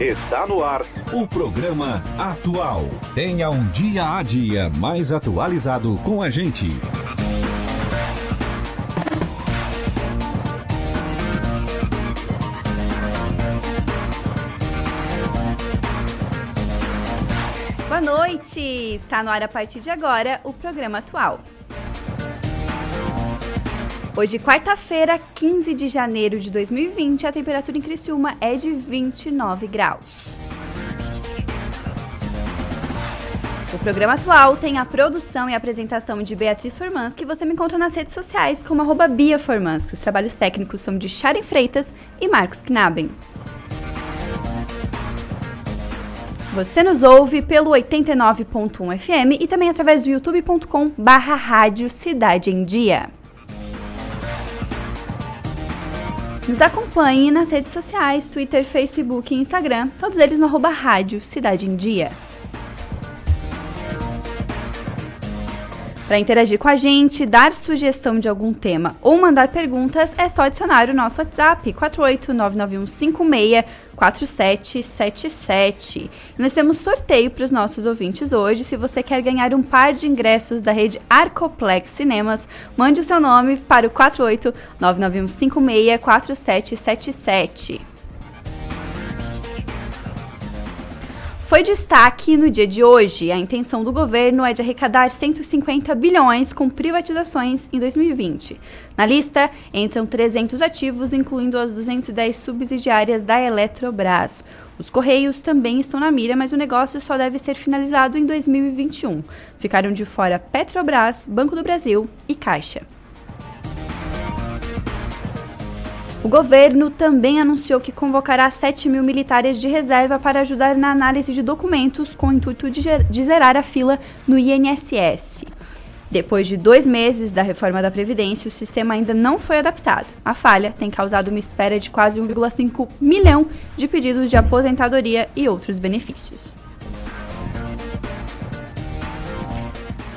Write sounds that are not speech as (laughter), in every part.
Está no ar o programa Atual. Tenha um dia a dia mais atualizado com a gente. Boa noite! Está no ar a partir de agora o programa Atual. Hoje, quarta-feira, 15 de janeiro de 2020, a temperatura em Criciúma é de 29 graus. O programa atual tem a produção e apresentação de Beatriz Formans, que você me encontra nas redes sociais como arroba Bia Formans, os trabalhos técnicos são de Sharon Freitas e Marcos Knaben. Você nos ouve pelo 89.1 FM e também através do youtube.com barra Rádio Cidade em Dia. Nos acompanhe nas redes sociais, Twitter, Facebook e Instagram, todos eles no arroba Rádio Cidade em Dia. Para interagir com a gente, dar sugestão de algum tema ou mandar perguntas, é só adicionar o nosso WhatsApp 48991564777. Nós temos sorteio para os nossos ouvintes hoje. Se você quer ganhar um par de ingressos da rede Arcoplex Cinemas, mande o seu nome para o 48991564777. Foi destaque no dia de hoje. A intenção do governo é de arrecadar 150 bilhões com privatizações em 2020. Na lista entram 300 ativos, incluindo as 210 subsidiárias da Eletrobras. Os Correios também estão na mira, mas o negócio só deve ser finalizado em 2021. Ficaram de fora Petrobras, Banco do Brasil e Caixa. O governo também anunciou que convocará 7 mil militares de reserva para ajudar na análise de documentos com o intuito de, zerar a fila no INSS. Depois de dois meses da reforma da Previdência, o sistema ainda não foi adaptado. A falha tem causado uma espera de quase 1,5 milhão de pedidos de aposentadoria e outros benefícios.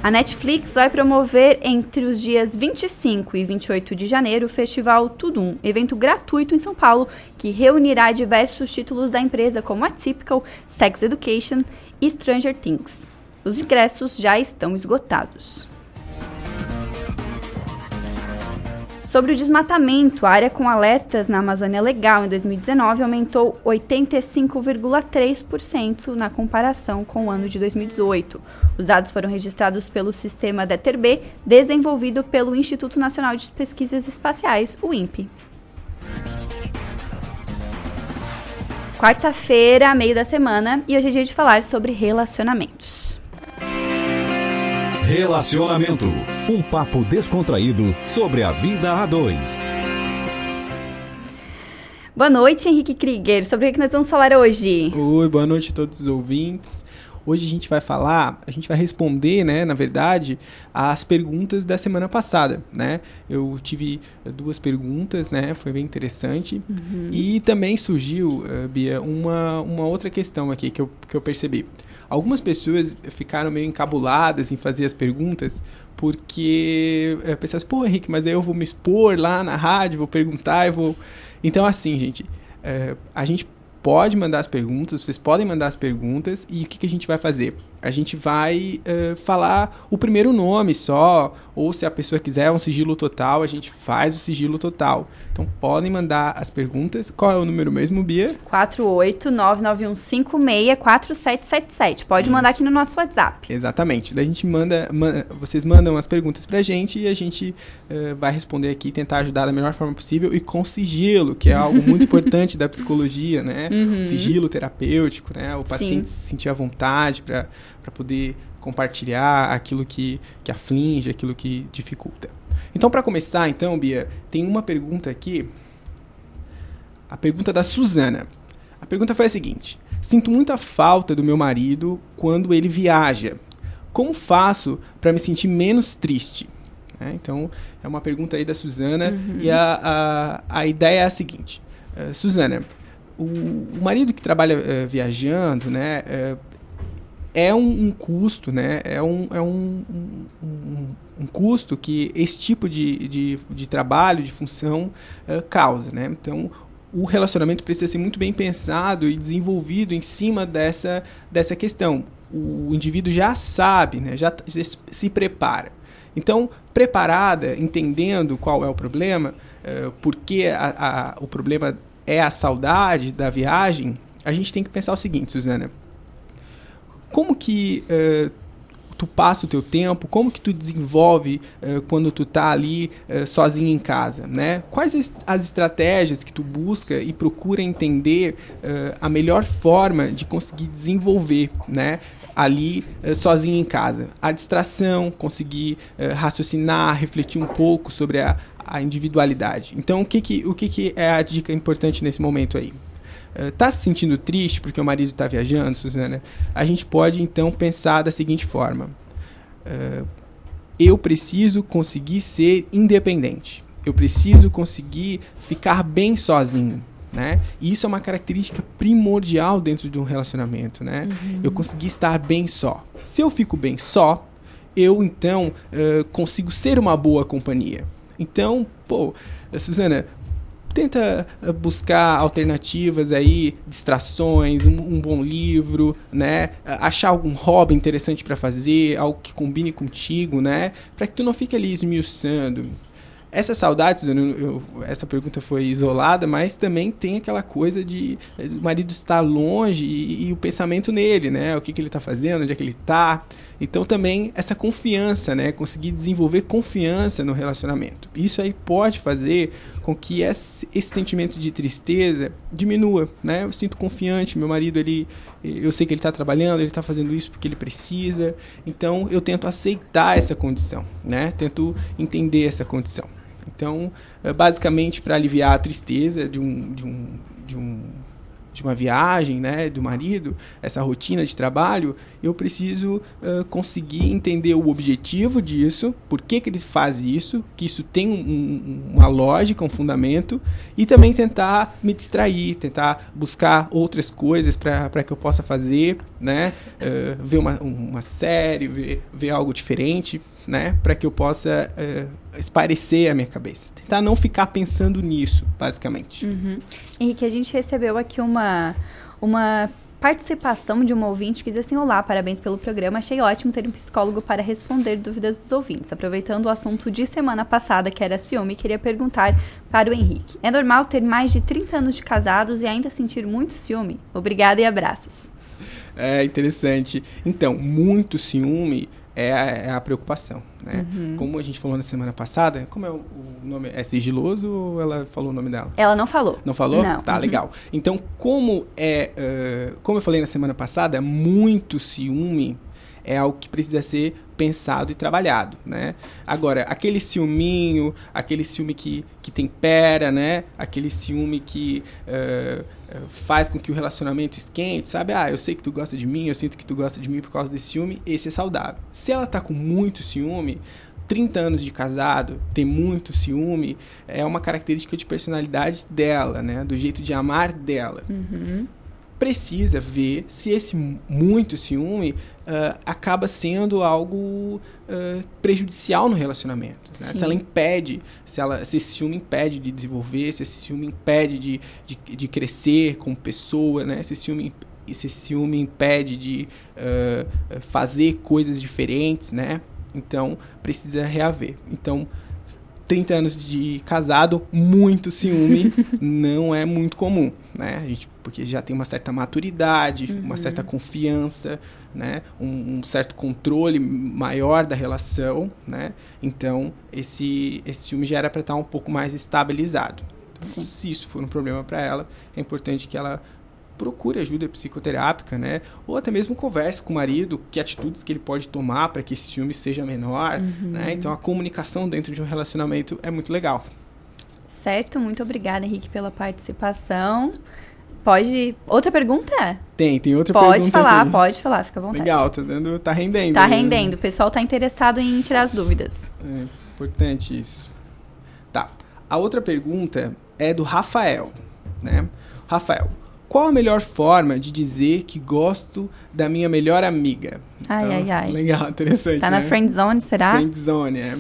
A Netflix vai promover entre os dias 25 e 28 de janeiro o Festival Tudum, evento gratuito em São Paulo que reunirá diversos títulos da empresa como Atypical, Sex Education e Stranger Things. Os ingressos já estão esgotados. Sobre o desmatamento, a área com alertas na Amazônia Legal em 2019 aumentou 85,3% na comparação com o ano de 2018. Os dados foram registrados pelo sistema DETER-B, desenvolvido pelo Instituto Nacional de Pesquisas Espaciais, o INPE. Quarta-feira, meio da semana, e hoje é dia de falar sobre relacionamentos. Relacionamento. Um papo descontraído sobre a vida a dois. Boa noite, Henrique Krieger. Sobre o que nós vamos falar hoje? Oi, boa noite a todos os ouvintes. Hoje a gente vai falar, a gente vai responder, né, na verdade, as perguntas da semana passada, né? Eu tive duas perguntas, né? Foi bem interessante. Uhum. E também surgiu, uh, Bia, uma, uma outra questão aqui que eu, que eu percebi. Algumas pessoas ficaram meio encabuladas em fazer as perguntas porque é, pô, Henrique, mas aí eu vou me expor lá na rádio, vou perguntar, eu vou... Então, assim, gente, é, a gente pode mandar as perguntas, vocês podem mandar as perguntas e o que, que a gente vai fazer? A gente vai uh, falar o primeiro nome só, ou se a pessoa quiser um sigilo total, a gente faz o sigilo total. Então podem mandar as perguntas. Qual é o número mesmo, Bia? 48991564777. Pode Isso. mandar aqui no nosso WhatsApp. Exatamente. Daí a gente manda, manda vocês mandam as perguntas pra gente e a gente uh, vai responder aqui, tentar ajudar da melhor forma possível e com sigilo, que é algo muito (laughs) importante da psicologia, né? Uhum. O sigilo terapêutico, né? O paciente Sim. se sentir à vontade para para poder compartilhar aquilo que, que aflige, aquilo que dificulta. Então, para começar, então, Bia, tem uma pergunta aqui. A pergunta da Suzana. A pergunta foi a seguinte: Sinto muita falta do meu marido quando ele viaja. Como faço para me sentir menos triste? É, então, é uma pergunta aí da Suzana. Uhum. E a, a, a ideia é a seguinte: uh, Suzana, o, o, marido que trabalha uh, viajando, né, uh, é um, um, custo, né? É um, é um, um, um, custo que esse tipo de, de, de trabalho, de função, uh, causa, né? Então, o relacionamento precisa ser muito bem pensado e desenvolvido em cima dessa, dessa questão. O indivíduo já sabe, né, já, já se prepara. Então, preparada, entendendo qual é o problema, uh, porque a, a, o problema é a saudade da viagem, a gente tem que pensar o seguinte, Suzana. Como que uh, tu passa o teu tempo, como que tu desenvolve uh, quando tu tá ali uh, sozinho em casa, né? Quais as, as, estratégias que tu busca e procura entender a melhor forma de conseguir desenvolver, né? ali sozinho em casa. A distração, conseguir raciocinar, refletir um pouco sobre a, a individualidade. Então, o que, que, o que, que é a dica importante nesse momento aí? Está se sentindo triste porque o marido está viajando, Suzana, a gente pode então pensar da seguinte forma: uh, eu preciso conseguir ser independente, eu preciso conseguir ficar bem sozinho. Né? E isso é uma característica primordial dentro de um relacionamento, né? Uhum. Eu conseguir estar bem só. Se eu fico bem só, eu então uh, consigo ser uma boa companhia. Então, pô, Suzana, tenta eh, buscar alternativas aí, distrações, um, um bom livro, né? Achar algum hobby interessante para fazer, algo que combine contigo, né? Para que tu não fique ali esmiuçando. Essa saudade, eu, eu, essa pergunta foi isolada, mas também tem aquela coisa de eh, o marido estar longe e, e o pensamento nele, né? O que, que ele está fazendo, onde é que ele está. Então também essa confiança, né? Conseguir desenvolver confiança no relacionamento. Isso aí pode fazer com que esse, esse sentimento de tristeza diminua, né? Eu sinto confiante, meu marido ele, eu sei que ele está trabalhando, ele está fazendo isso porque ele precisa. Então eu tento aceitar essa condição, né? Tento entender essa condição. Então, é basicamente para aliviar a tristeza de um, de um, de um de uma viagem, né, do marido, essa rotina de trabalho, eu preciso uh, conseguir entender o objetivo disso, por que, que ele faz isso, que isso tem um, um, uma lógica, um fundamento, e também tentar me distrair, tentar buscar outras coisas para que eu possa fazer, né, uh, ver uma, uma série, ver, ver algo diferente, né, para que eu possa uh, esparecer a minha cabeça. Tentar não ficar pensando nisso, basicamente. Uhum. Henrique, a gente recebeu aqui uma, uma participação de uma ouvinte que diz assim: Olá, parabéns pelo programa. Achei ótimo ter um psicólogo para responder dúvidas dos ouvintes. Aproveitando o assunto de semana passada, que era ciúme, queria perguntar para o Henrique: É normal ter mais de 30 anos de casados e ainda sentir muito ciúme? Obrigada e abraços. É interessante. Então, muito ciúme é a, é a preocupação, né? Uhum. Como a gente falou na semana passada, como é o, o, nome? É sigiloso ou ela falou o nome dela? Ela não falou. Não falou? Não. Tá, uhum. legal. Então, como é, uh, como eu falei na semana passada, muito ciúme é algo que precisa ser pensado e trabalhado, né? Agora, aquele ciúminho, aquele ciúme que, que tempera, né? Aquele ciúme que uh, faz com que o relacionamento esquente, sabe? Ah, eu sei que tu gosta de mim, eu sinto que tu gosta de mim por causa desse ciúme, esse é saudável. Se ela tá com muito ciúme, 30 anos de casado, ter muito ciúme, é uma característica de personalidade dela, né? Do jeito de amar dela. Uhum precisa ver se esse muito ciúme uh, acaba sendo algo uh, prejudicial no relacionamento. Né? Se ela impede, se, ela, se esse ciúme impede de desenvolver, se esse ciúme impede de, de, de crescer como pessoa, né? se esse ciúme, esse ciúme impede de uh, fazer coisas diferentes, né? Então, precisa reaver. Então, 30 anos de casado, muito ciúme (laughs) não é muito comum, né? A gente, porque já tem uma certa maturidade, uhum. uma certa confiança, né? Um, um, certo controle maior da relação, né? Então, esse, esse ciúme já era para estar um pouco mais estabilizado. Então, se isso for um problema para ela, é importante que ela procure ajuda psicoterápica, né? Ou até mesmo converse com o marido, que atitudes que ele pode tomar para que esse ciúme seja menor, uhum. né? Então a comunicação dentro de um relacionamento é muito legal. Certo, muito obrigada, Henrique, pela participação. Pode. Outra pergunta? Tem, tem outra pode pergunta. Pode falar, aqui. pode falar, fica à vontade. Legal, tá dando. tá rendendo. Tá rendendo. O pessoal tá interessado em tirar as dúvidas. É importante isso. Tá. A outra pergunta é do Rafael, né? Rafael, qual a melhor forma de dizer que gosto da minha melhor amiga? Ai, então, ai, ai. Legal, interessante. Tá né? na friend zone, será? Friend zone, é.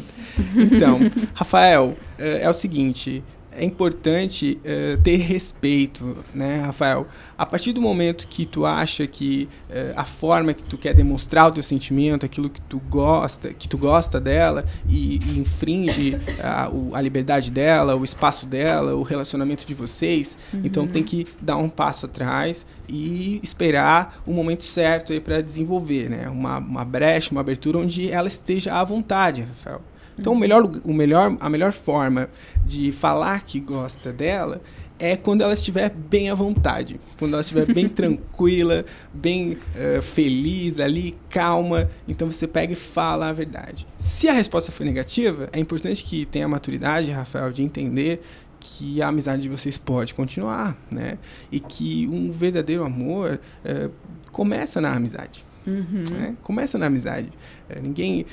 Então, (laughs) Rafael, é, é, o seguinte: é importante uh, ter respeito, né, Rafael? A partir do momento que tu acha que uh, a forma que tu quer demonstrar o teu sentimento, aquilo que tu gosta, que tu gosta dela e, e infringe a, o, a, liberdade dela, o espaço dela, o relacionamento de vocês, uhum. então tem que dar um passo atrás e esperar o momento certo aí para desenvolver, né? Uma, uma brecha, uma abertura onde ela esteja à vontade, Rafael. Então, o melhor, o melhor, a melhor forma de falar que gosta dela é quando ela estiver bem à vontade, quando ela estiver bem (laughs) tranquila, bem uh, feliz ali, calma. Então você pega e fala a verdade. Se a resposta for negativa, é importante que tenha a maturidade, Rafael, de entender que a amizade de vocês pode continuar, né? E que um verdadeiro amor uh, começa na amizade. Uhum. Né? Começa na amizade. Uh, ninguém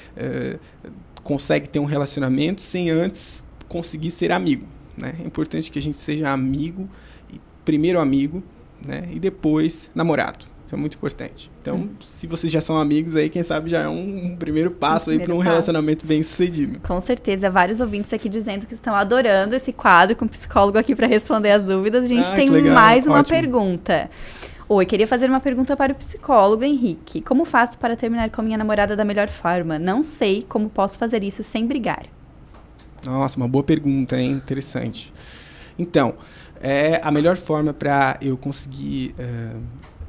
consegue ter um relacionamento sem antes conseguir ser amigo. Né? É importante que a gente seja amigo, primeiro amigo, né? e depois namorado. Isso é muito importante. Então, hum. se vocês já são amigos aí, quem sabe já é um, um primeiro passo um aí para um passo. relacionamento bem sucedido. Com certeza, vários ouvintes aqui dizendo que estão adorando esse quadro com o psicólogo aqui para responder as dúvidas. A gente ah, tem mais uma Ótimo. pergunta. Oi, queria fazer uma pergunta para o psicólogo Henrique. Como faço para terminar com a minha namorada da melhor forma? Não sei como posso fazer isso sem brigar. Nossa, uma boa pergunta, hein? Interessante. Então, é a melhor forma para eu conseguir uh,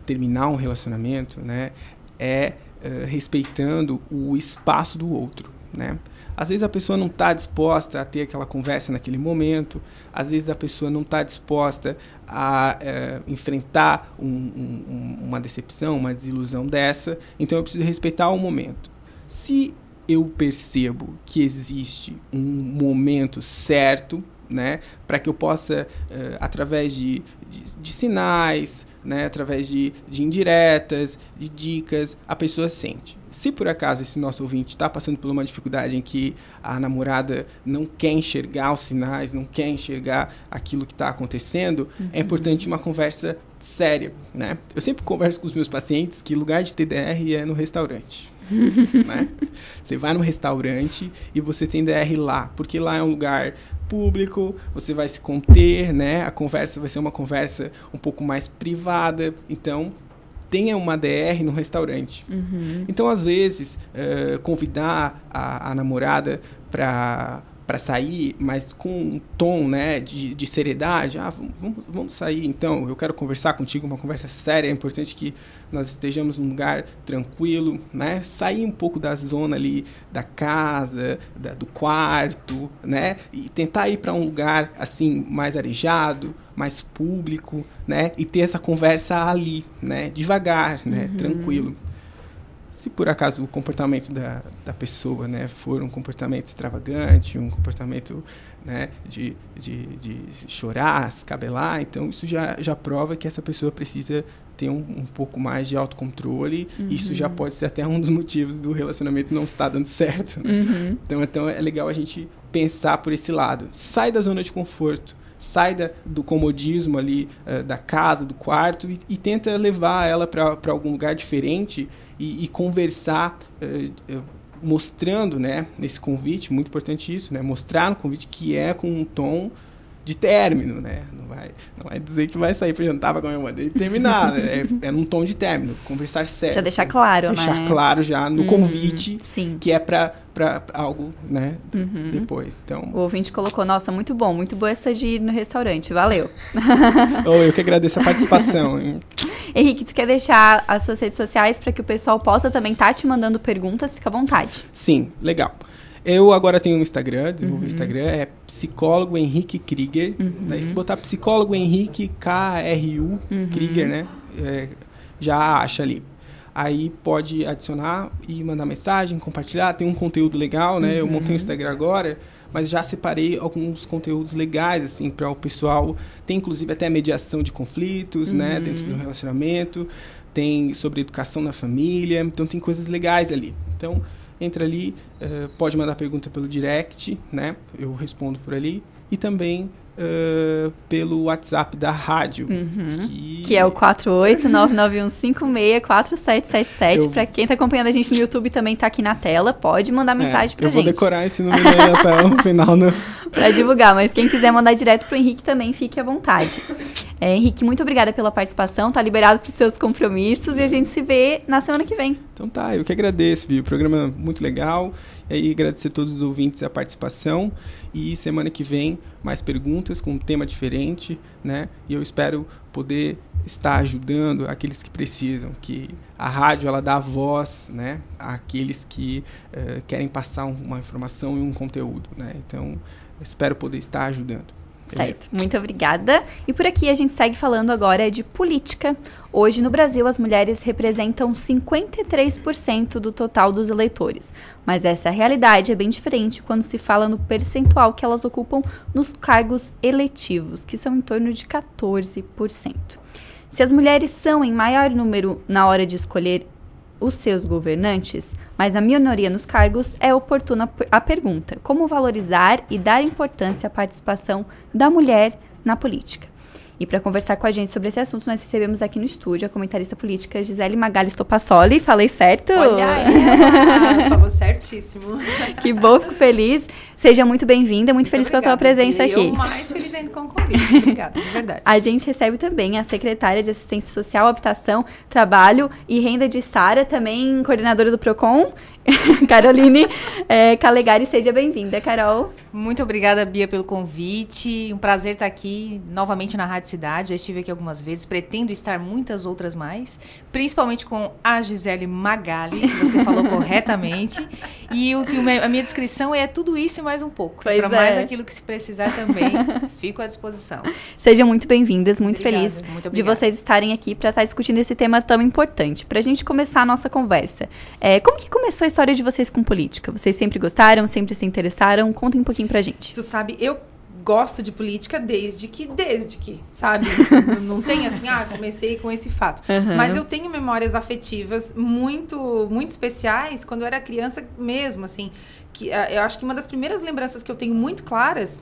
terminar um relacionamento, né, é uh, respeitando o espaço do outro, né? Às vezes a pessoa não está disposta a ter aquela conversa naquele momento, às vezes a pessoa não está disposta a é, enfrentar um, um, uma decepção, uma desilusão dessa, então eu preciso respeitar o momento. Se eu percebo que existe um momento certo, né, para que eu possa, uh, através de, de, de sinais, né, através de, de indiretas, de dicas, a pessoa sente. Se por acaso esse nosso ouvinte está passando por uma dificuldade em que a namorada não quer enxergar os sinais, não quer enxergar aquilo que está acontecendo, é uhum. é importante uma conversa séria, né? Eu sempre converso com os meus pacientes que lugar de TDR é no restaurante. (laughs) né? Você vai no restaurante e você tem DR lá, porque lá é um lugar público, você vai se conter, né? A conversa vai ser uma conversa um pouco mais privada, então tenha uma DR no restaurante. Uhum. Então, às vezes, uh, convidar a, a namorada para para sair, mas com um tom né, de, de seriedade. Ah, vamos, vamos sair então, eu quero conversar contigo, uma conversa séria. É importante que nós estejamos num lugar tranquilo, né? Sair um pouco da zona ali da casa, da, do quarto, né? E tentar ir para um lugar assim mais arejado, mais público, né? E ter essa conversa ali, né? Devagar, né? Uhum. Tranquilo se por acaso o comportamento da, da pessoa né, for um comportamento extravagante, um comportamento né, de, de, de chorar, se cabelar, então isso já, já prova que essa pessoa precisa ter um, um pouco mais de autocontrole. Uhum. Isso já pode ser até um dos motivos do relacionamento não estar dando certo. Né? Uhum. Então, então é legal a gente pensar por esse lado. Sai da zona de conforto sai da, do comodismo ali uh, da casa, do quarto e, e tenta levar ela para algum lugar diferente e, e conversar, uh, uh, mostrando, né, nesse convite, muito importante isso, né, mostrar no convite que é com um tom de término, né? Não vai, não vai dizer que vai sair para jantar para comer uma e terminar, né? é, é num tom de término, conversar sério. Já deixar claro, deixar né? claro já no uhum, convite, sim. que é para para algo, né, uhum. depois. Então, o ouvinte colocou, nossa, muito bom, muito boa essa de ir no restaurante, valeu. (laughs) oh, eu que agradeço a participação. (laughs) Henrique, tu quer deixar as suas redes sociais para que o pessoal possa também estar tá te mandando perguntas? Fica à vontade. Sim, legal. Eu agora tenho um Instagram, desenvolvi o uhum. Instagram, é psicólogo Henrique Krieger. Uhum. Daí se botar psicólogo Henrique K-R-U, uhum. Krieger, né? É, já acha ali. Aí pode adicionar e mandar mensagem, compartilhar. Tem um conteúdo legal, né? Eu montei o um Instagram agora, mas já separei alguns conteúdos legais, assim, para o pessoal. Tem inclusive até mediação de conflitos, né? Uhum. Dentro do relacionamento. Tem sobre educação na família. Então tem coisas legais ali. Então entra ali, uh, pode mandar pergunta pelo direct, né? Eu respondo por ali. E também uh, pelo WhatsApp da rádio. Uhum. Que... que... é o 48991564777. Para quem está acompanhando a gente no YouTube também está aqui na tela, pode mandar é, mensagem é, para gente. Eu vou decorar esse número aí até o (laughs) final. No... para divulgar, mas quem quiser mandar direto pro Henrique também, fique à vontade. É, Henrique, muito obrigada pela participação, tá liberado para os seus compromissos e a gente se vê na semana que vem. Então tá, eu que agradeço, viu? Programa muito legal. E aí agradecer a todos os ouvintes a participação. E semana que vem, mais perguntas com um tema diferente, né? E eu espero poder estar ajudando aqueles que precisam, que a rádio ela dá voz, né, àqueles que uh, querem passar uma informação e um conteúdo, né? Então, espero poder estar ajudando. Certo, muito obrigada. E por aqui a gente segue falando agora de política. Hoje no Brasil as mulheres representam 53% do total dos eleitores, mas essa realidade é bem diferente quando se fala no percentual que elas ocupam nos cargos eletivos, que são em torno de 14%. Se as mulheres são em maior número na hora de escolher os seus governantes, mas a minoria nos cargos, é oportuna a pergunta: como valorizar e dar importância à participação da mulher na política? E para conversar com a gente sobre esse assunto, nós recebemos aqui no estúdio a comentarista política Gisele Magalhães Topassoli. Falei certo? Olha aí, falou certíssimo. (laughs) que bom, fico feliz. Seja muito bem-vinda, muito, muito feliz obrigada. com a tua presença aqui. Eu mais feliz ainda com o convite. Obrigada, de verdade. A gente recebe também a secretária de Assistência Social, Habitação, Trabalho e Renda de Sara, também coordenadora do PROCON, (laughs) Caroline é, Calegari, seja bem-vinda, Carol. Muito obrigada, Bia, pelo convite. Um prazer estar aqui novamente na Rádio Cidade. Já estive aqui algumas vezes, pretendo estar muitas outras mais, principalmente com a Gisele Magali, que você (laughs) falou corretamente. E o, a minha descrição é tudo isso e mais um pouco. Para é. mais aquilo que se precisar também, (laughs) fico à disposição. Sejam muito bem-vindas, muito obrigada, feliz muito de vocês estarem aqui para estar discutindo esse tema tão importante. Para a gente começar a nossa conversa, é, como que começou a história de vocês com política? Vocês sempre gostaram, sempre se interessaram? Contem um pouquinho pra gente. Tu sabe, eu gosto de política desde que, desde que, sabe? (laughs) não tem assim, ah, comecei com esse fato. Uhum. Mas eu tenho memórias afetivas muito, muito especiais quando eu era criança mesmo, assim. Que, uh, eu acho que uma das primeiras lembranças que eu tenho muito claras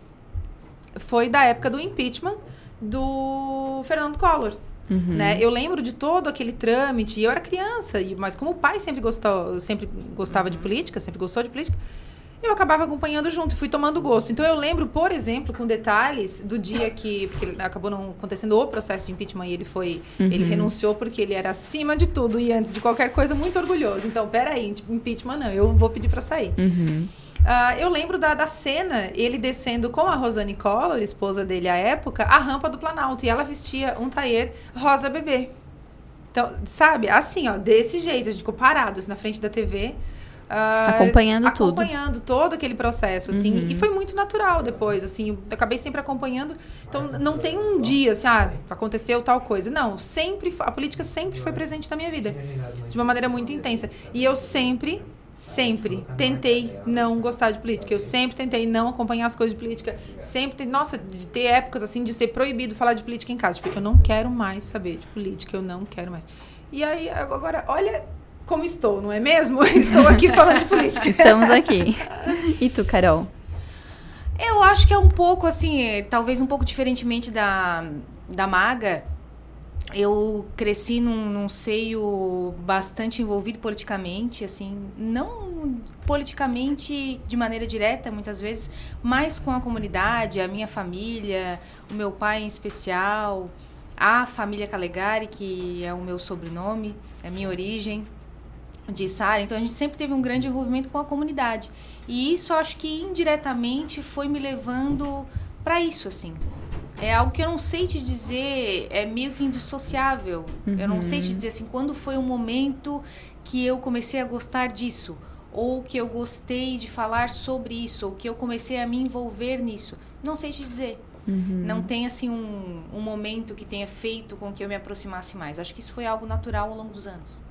foi da época do impeachment do Fernando Collor. Uhum. Né? Eu lembro de todo aquele trâmite, eu era criança, mas como o pai sempre gostou, sempre gostava uhum. de política, sempre gostou de política, eu acabava acompanhando junto, fui tomando gosto. Então eu lembro, por exemplo, com detalhes do dia que porque acabou não acontecendo o processo de impeachment e ele foi, uhum. ele renunciou porque ele era acima de tudo e antes de qualquer coisa muito orgulhoso. Então, peraí, tipo, impeachment não, eu vou pedir para sair. Uhum. Uh, eu lembro da, da cena, ele descendo com a Rosane Collor, esposa dele à época, a rampa do Planalto. E ela vestia um taier rosa bebê. Então, sabe, assim, ó, desse jeito, a gente ficou parados na frente da TV. Uh, ah, acompanhando, acompanhando tudo. Acompanhando todo aquele processo, assim. Uhum. E foi muito natural depois, assim. Eu acabei sempre acompanhando. Então, não tem um dia, assim, ah, aconteceu tal coisa. Não, sempre... A política sempre foi presente na minha vida. De uma maneira muito intensa. E eu sempre Sempre tentei não gostar de política. Eu sempre tentei não acompanhar as coisas de política. Sempre tentei, nossa, de ter épocas assim de ser proibido falar de política em casa. Tipo, eu não quero mais saber de política, eu não quero mais. E aí, agora, olha como estou, não é mesmo? (laughs) Estou aqui falando de política. Estamos aqui. E tu, Carol? Eu acho que é um pouco assim, talvez um pouco diferentemente da, da Maga eu cresci num, num, seio bastante envolvido politicamente, assim, não politicamente de maneira direta, muitas vezes, mas com a comunidade, a minha família, o meu pai em especial, a família Calegari, que é o meu sobrenome, é a minha origem de Sara. Então a gente sempre teve um grande envolvimento com a comunidade. E isso acho que indiretamente foi me levando para isso, assim, é algo que eu não sei te dizer, é meio que indissociável. Uhum. Eu não sei te uhum. dizer assim, quando foi o momento que eu comecei a gostar disso, ou que eu gostei de falar sobre isso, ou que eu comecei a me envolver nisso. Não sei te dizer. Uhum. Não tem assim um, um momento que tenha feito com que eu me aproximasse mais. Acho que isso foi algo natural ao longo dos anos.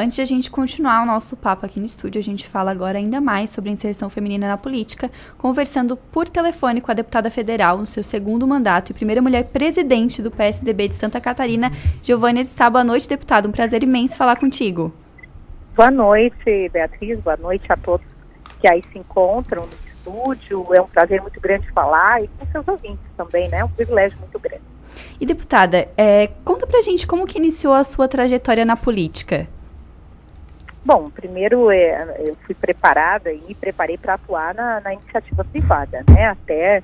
Antes de a gente continuar o nosso papo aqui no estúdio, a gente fala agora ainda mais sobre a inserção feminina na política, conversando por telefone com a deputada federal no seu segundo mandato e primeira mulher presidente do PSDB de Santa Catarina, Giovânia de Sá. Boa noite, deputada. Um prazer imenso falar contigo. Boa noite, Beatriz. Boa noite a todos que aí se encontram no estúdio. É um prazer muito grande falar e com seus ouvintes também, né? É um privilégio muito grande. E deputada, é, conta pra gente como que iniciou a sua trajetória na política. Bom, primeiro é, eu fui preparada e me preparei para atuar na, na, iniciativa privada, né? Até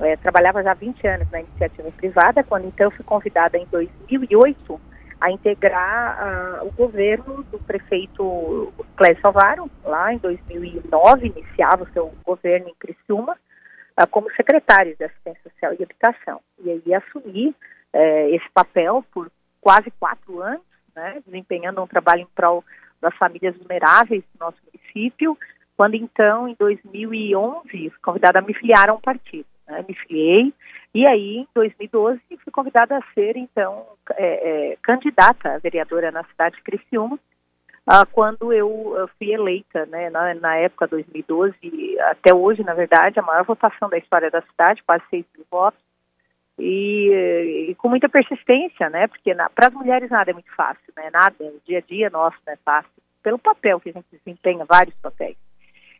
é, trabalhava já há 20 anos na iniciativa privada, quando então fui convidada em 2008 a integrar uh, o governo do prefeito Clécio Alvaro, lá em 2009, iniciava o seu governo em Criciúma, uh, como secretário de Assistência Social e Habitação. E aí assumi uh, esse papel por quase quatro anos, né, desempenhando um trabalho em prol das famílias vulneráveis do nosso município, quando então, em 2011, fui convidada a me filiar a um partido. Né, me filiei, e aí, em 2012, fui convidada a ser, então, é, é, candidata a vereadora na cidade de Criciúma, ah, quando eu, fui eleita, né, na, na, época 2012, até hoje, na verdade, a maior votação da história da cidade, quase 6 mil votos, e, e, com muita persistência, né, porque para as mulheres nada é muito fácil, né, nada, o dia a dia nosso não é fácil, pelo papel que a gente desempenha, vários papéis.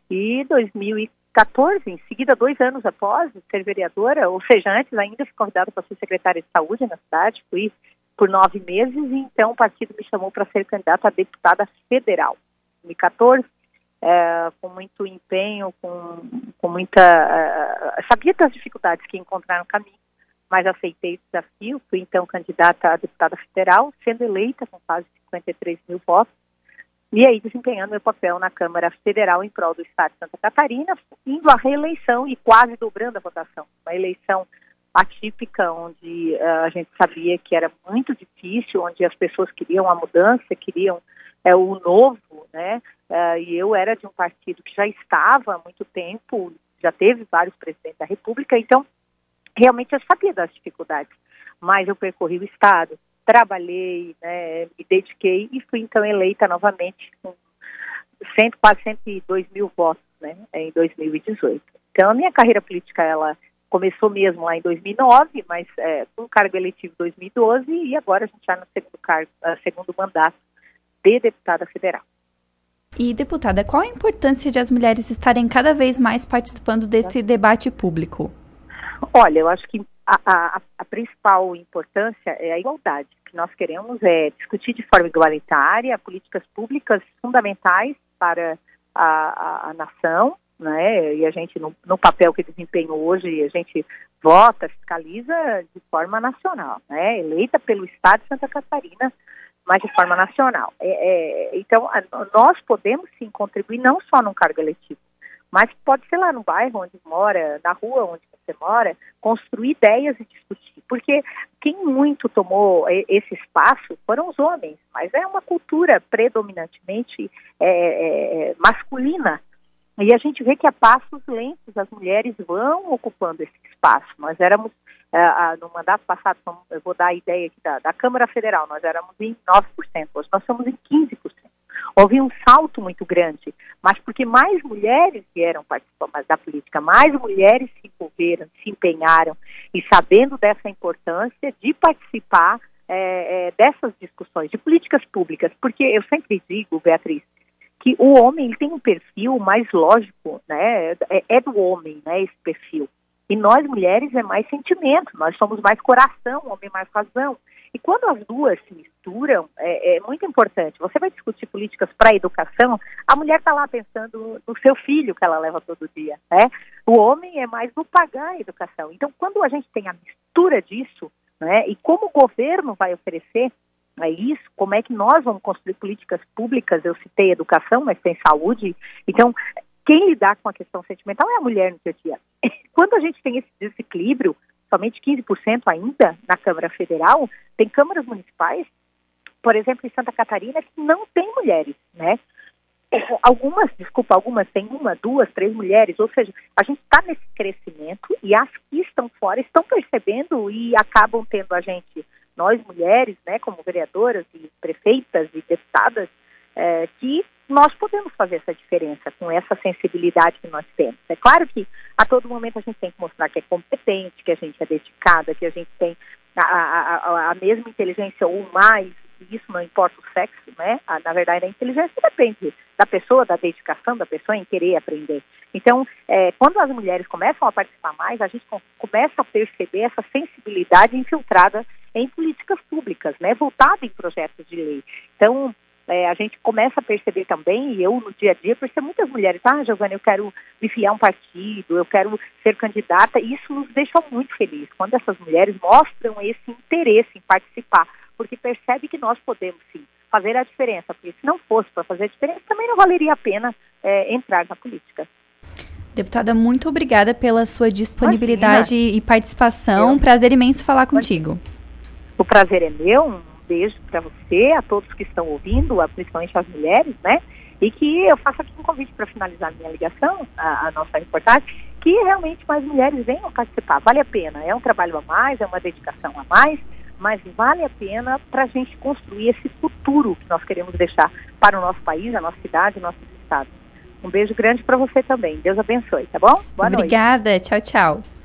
E 2014, 14, em seguida, dois anos após ser vereadora, ou seja, antes ainda fui convidada para ser secretária de saúde na cidade, fui por nove meses e então o partido me chamou para ser candidata a deputada federal. Em 2014, é, com muito empenho, com, com muita. É, sabia das dificuldades que encontrar no caminho, mas aceitei o desafio, fui então candidata a deputada federal, sendo eleita com quase 53 mil votos e aí desempenhando meu papel na Câmara Federal em prol do Estado de Santa Catarina, indo à reeleição e quase dobrando a votação. Uma eleição atípica, onde uh, a gente sabia que era muito difícil, onde as pessoas queriam a mudança, queriam é, o novo, né? Uh, e eu era de um partido que já estava há muito tempo, já teve vários presidentes da República, então realmente eu sabia das dificuldades, mas eu percorri o Estado, trabalhei, né, me dediquei e fui então eleita novamente com cento, quase 102 mil votos né, em 2018. Então a minha carreira política ela começou mesmo lá em 2009, mas é, com cargo eletivo em 2012 e agora a gente está no segundo, cargo, uh, segundo mandato de deputada federal. E, deputada, qual a importância de as mulheres estarem cada vez mais participando desse debate público? Olha, eu acho que a, a, a, principal importância é a igualdade. O que nós queremos é discutir de forma igualitária políticas públicas fundamentais para a, a nação, né? E a gente, no, no, papel que desempenho hoje, a gente vota, fiscaliza de forma nacional, né? Eleita pelo Estado de Santa Catarina, mas de forma nacional. É, é, então, nós podemos sim contribuir não só num cargo eletivo, mas pode ser lá no bairro onde mora, na rua onde você mora, construir ideias e discutir. Porque quem muito tomou esse espaço foram os homens, mas é uma cultura predominantemente é, é, é, masculina. E a gente vê que a passos lentos as mulheres vão ocupando esse espaço. Nós éramos, é, no mandato passado, eu vou dar a ideia aqui da, da Câmara Federal, nós éramos em 9%, hoje nós somos em 15% houve um salto muito grande, mas porque mais mulheres vieram participar da política, mais mulheres se envolveram, se empenharam e sabendo dessa importância de participar é, é, dessas discussões de políticas públicas, porque eu sempre digo, Beatriz, que o homem tem um perfil mais lógico, né? É, é do homem, né? Esse perfil. E nós mulheres é mais sentimento, nós somos mais coração, homem mais razão. E quando as duas se misturam, é, é muito importante. Você vai discutir políticas para a educação, a mulher está lá pensando no seu filho que ela leva todo dia, né? O homem é mais no pagar a educação. Então, quando a gente tem a mistura disso, né? E como o governo vai oferecer é isso, como é que nós vamos construir políticas públicas? Eu citei educação, mas tem saúde. Então, quem lidar com a questão sentimental é a mulher no dia a dia. (laughs) Quando a gente tem esse desequilíbrio, somente 15% ainda na Câmara Federal, tem câmaras municipais, por exemplo, em Santa Catarina, que não tem mulheres, né? Algumas, desculpa, algumas têm uma, duas, três mulheres, ou seja, a gente está nesse crescimento e as que estão fora estão percebendo e acabam tendo a gente, nós mulheres, né, como vereadoras e prefeitas e deputadas, é, que nós podemos fazer essa diferença com essa sensibilidade que nós temos. É claro que a todo momento a gente tem que mostrar que é competente, que a gente é dedicada, que a gente tem a, a, a mesma inteligência ou mais, isso não importa o sexo, né? A, na verdade, a inteligência depende da pessoa, da dedicação da pessoa em querer aprender. Então, é, quando as mulheres começam a participar mais, a gente começa a perceber essa sensibilidade infiltrada em políticas públicas, né, voltada em projetos de lei. Então, é, a gente começa a perceber também, e eu no dia a dia percebo muitas mulheres, ah, Giovana, eu quero me filiar a um partido, eu quero ser candidata, e isso nos deixa muito felizes, quando essas mulheres mostram esse interesse em participar, porque percebe que nós podemos sim fazer a diferença, porque se não fosse para fazer a diferença, também não valeria a pena é, entrar na política. Deputada, muito obrigada pela sua disponibilidade Imagina. e participação. Eu... Prazer imenso falar contigo. O prazer é meu. Beijo para você, a todos que estão ouvindo, principalmente as mulheres, né? E que eu faço aqui um convite para finalizar minha ligação, a, a, nossa reportagem, que realmente mais mulheres venham participar. Vale a pena. É um trabalho a mais, é uma dedicação a mais, mas vale a pena para a gente construir esse futuro que nós queremos deixar para o nosso país, a nossa cidade, o nosso estado. Um beijo grande para você também. Deus abençoe, tá bom? Boa Obrigada. Noite. Tchau, tchau.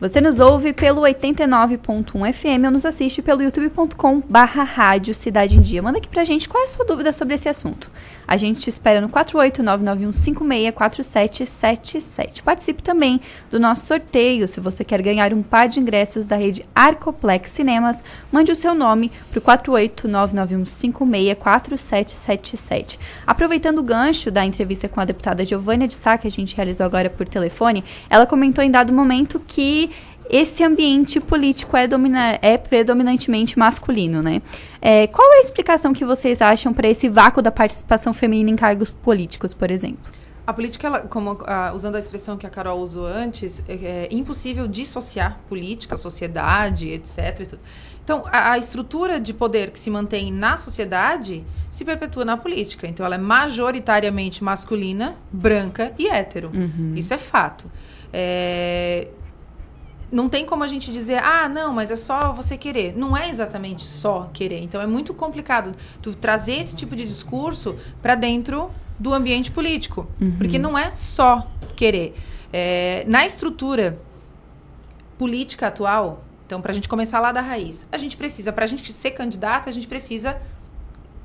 Você nos ouve pelo 89.1 FM ou nos assiste pelo youtube.com barra rádio Cidade em Dia. Manda aqui pra gente qual é a sua dúvida sobre esse assunto. A gente te espera no 48991564777. Participe também do nosso sorteio. Se você quer ganhar um par de ingressos da rede Arcoplex Cinemas, mande o seu nome para o 48991564777. Aproveitando o gancho da entrevista com a deputada Giovânia de Sá, que a gente realizou agora por telefone, ela comentou em dado momento que esse ambiente político é, domina é predominantemente masculino, né? É, qual é a explicação que vocês acham para esse vácuo da participação feminina em cargos políticos, por exemplo? A política, ela, como usando a expressão que a Carol usou antes, é, é impossível dissociar política, sociedade, etc. Então, a, a, estrutura de poder que se mantém na sociedade se perpetua na política. Então, ela é majoritariamente masculina, branca e hétero. Uhum. Isso é fato. É, não tem como a gente dizer, ah, não, mas é só você querer. Não é exatamente só querer. Então é muito complicado tu trazer esse tipo de discurso para dentro do ambiente político. Uhum. Porque não é só querer. É, na estrutura política atual, então, para a gente começar lá da raiz, a gente precisa, para a gente ser candidato, a gente precisa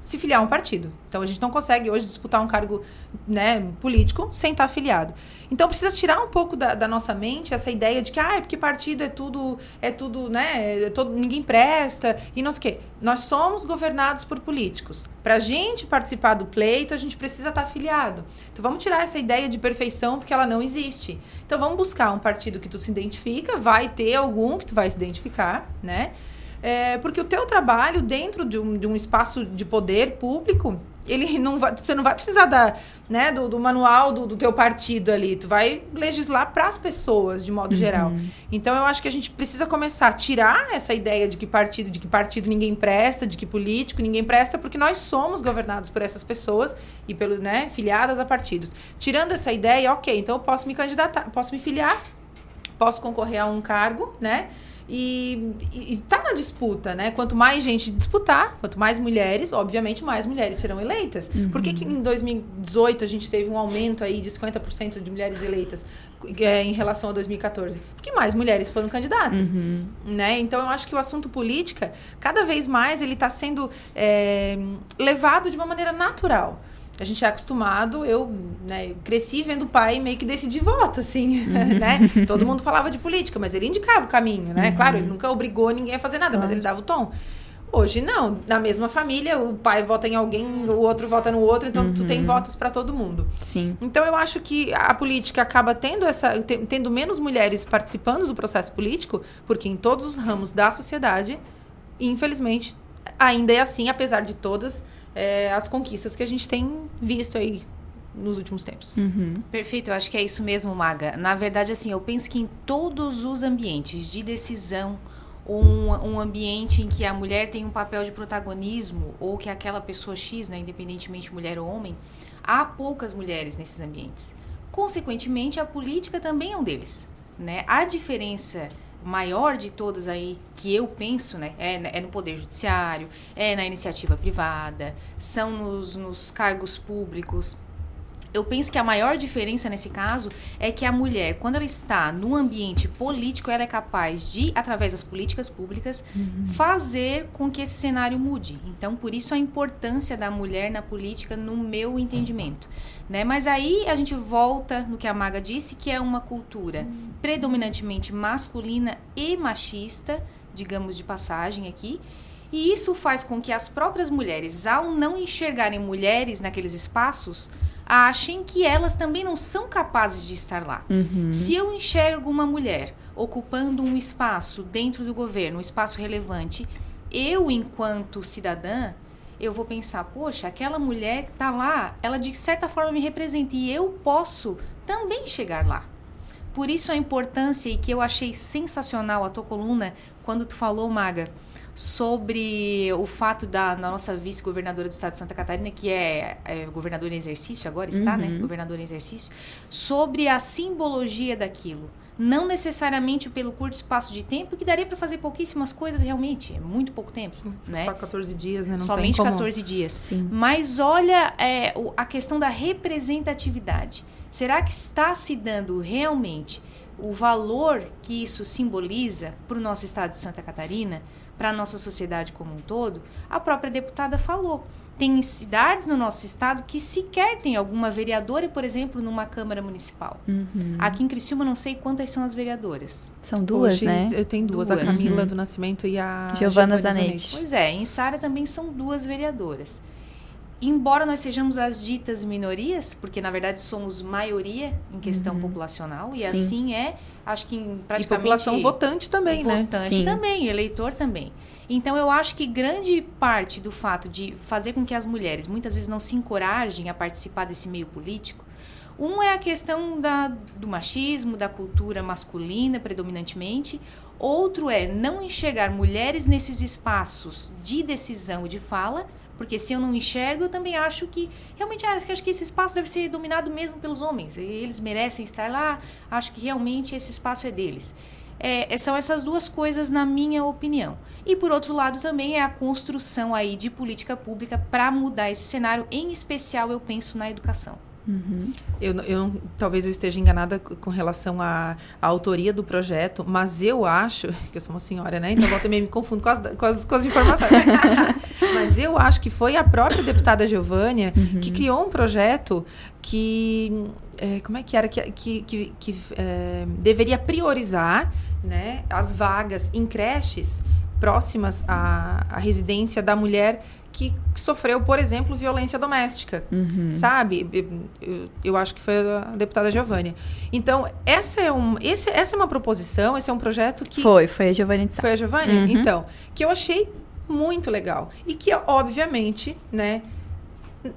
se filiar a um partido. Então a gente não consegue hoje disputar um cargo né, político sem estar afiliado. Então precisa tirar um pouco da, da, nossa mente essa ideia de que ah, é porque partido é tudo, é tudo, né? É todo, ninguém presta e não sei o quê. Nós somos governados por políticos. Para a gente participar do pleito, a gente precisa estar afiliado. Então vamos tirar essa ideia de perfeição porque ela não existe. Então vamos buscar um partido que tu se identifica, vai ter algum que tu vai se identificar, né? É, porque o teu trabalho dentro de um, de um espaço de poder público, ele não vai, você não vai precisar da, né, do, do manual do, do teu partido ali. Tu vai legislar para as pessoas, de modo uhum. geral. Então, eu acho que a gente precisa começar a tirar essa ideia de que partido, de que partido ninguém presta, de que político ninguém presta, porque nós somos governados por essas pessoas e pelo, né, filiadas a partidos. Tirando essa ideia, ok, então eu posso me candidatar, posso me filiar, posso concorrer a um cargo, né? E, está na disputa, né? Quanto mais gente disputar, quanto mais mulheres, obviamente mais mulheres serão eleitas. Uhum. Por que, que em 2018 a gente teve um aumento aí de 50% de mulheres eleitas é, em relação a 2014? Porque mais mulheres foram candidatas, uhum. né? Então eu acho que o assunto política, cada vez mais ele está sendo é, levado de uma maneira natural a gente é acostumado, eu né, cresci vendo o pai meio que decidir voto, assim, uhum. (laughs) né? Todo mundo falava de política, mas ele indicava o caminho, né? Uhum. Claro, ele nunca obrigou ninguém a fazer nada, mas ele dava o tom. Hoje não, na mesma família, o pai vota em alguém, o outro vota no outro, então uhum. tu tem uhum. votos para todo mundo. Sim. Então eu acho que a política acaba tendo essa tendo menos mulheres participando do processo político, porque em todos os ramos da sociedade, infelizmente, ainda é assim, apesar de todas é, as conquistas que a gente tem visto aí nos últimos tempos. Uhum. Perfeito, eu acho que é isso mesmo, Maga. Na verdade, assim, eu penso que em todos os ambientes de decisão, um, um ambiente em que a mulher tem um papel de protagonismo, ou que aquela pessoa X, né, independentemente mulher ou homem, há poucas mulheres nesses ambientes. Consequentemente, a política também é um deles. Né? A diferença maior de todas aí que eu penso, né, é, é, no poder judiciário, é na iniciativa privada, são nos, nos cargos públicos. Eu penso que a maior diferença nesse caso é que a mulher, quando ela está no ambiente político, ela é capaz de, através das políticas públicas, uhum. fazer com que esse cenário mude. Então, por isso a importância da mulher na política, no meu entendimento. Né? Mas aí a gente volta no que a Maga disse, que é uma cultura uhum. predominantemente masculina e machista, digamos de passagem aqui. E isso faz com que as próprias mulheres, ao não enxergarem mulheres naqueles espaços, achem que elas também não são capazes de estar lá. Uhum. Se eu enxergo uma mulher ocupando um espaço dentro do governo, um espaço relevante, eu, enquanto cidadã, eu vou pensar, poxa, aquela mulher que está lá, ela de certa forma me representa e eu posso também chegar lá. Por isso a importância e que eu achei sensacional a tua coluna quando tu falou, Maga, sobre o fato da nossa vice-governadora do estado de Santa Catarina, que é, é governadora em exercício, agora está, né? uhum. né? Governadora em exercício, sobre a simbologia daquilo. Não necessariamente pelo curto espaço de tempo, que daria para fazer pouquíssimas coisas realmente, é muito pouco tempo. Né? Só 14 dias, né? Não Somente como... 14 dias. Sim. Mas olha é, a questão da representatividade. Será que está se dando realmente o valor que isso simboliza para o nosso estado de Santa Catarina? Para a nossa sociedade como um todo, a própria deputada falou. Tem cidades no nosso estado que sequer tem alguma vereadora, por exemplo, numa Câmara Municipal. Uhum. Aqui em Criciúma, não sei quantas são as vereadoras. São duas, Hoje, né? Eu tenho duas, duas. a Camila uhum. do Nascimento e a Giovana Zanetti. Pois é, em Sara também são duas vereadoras embora nós sejamos as ditas minorias, porque na verdade somos maioria em questão uhum. populacional, e Sim. assim é, acho que em praticamente... E população votante também, né? Votante também, eleitor também. Então eu acho que grande parte do fato de fazer com que as mulheres muitas vezes não se encorajem a participar desse meio político, um é a questão da, do machismo, da cultura masculina predominantemente. Outro é não enxergar mulheres nesses espaços de decisão e de fala porque se eu não enxergo, eu também acho que realmente acho, acho que esse espaço deve ser dominado mesmo pelos homens. Eles merecem estar lá. Acho que realmente esse espaço é deles. É, são essas duas coisas, na minha opinião. E por outro lado, também é a construção aí de política pública para mudar esse cenário. Em especial, eu penso na educação. Uhum. Eu, eu talvez eu esteja enganada com relação à, à, autoria do projeto, mas eu acho (laughs) que eu sou uma senhora, né? Então eu também me confundo com as, com as, com as informações. (laughs) mas eu acho que foi a própria deputada Giovânia uhum. que criou um projeto que é, como é que era que, que, que, que é, deveria priorizar né, as vagas em creches próximas à, à residência da mulher que sofreu, por exemplo, violência doméstica, uhum. sabe? Eu, eu, acho que foi a deputada Giovanni. Então, essa é, um, esse, essa é uma proposição, esse é um projeto que... Foi, foi a Giovanni de Foi a Giovanni? Uhum. Então, que eu achei muito legal. E que, obviamente, né,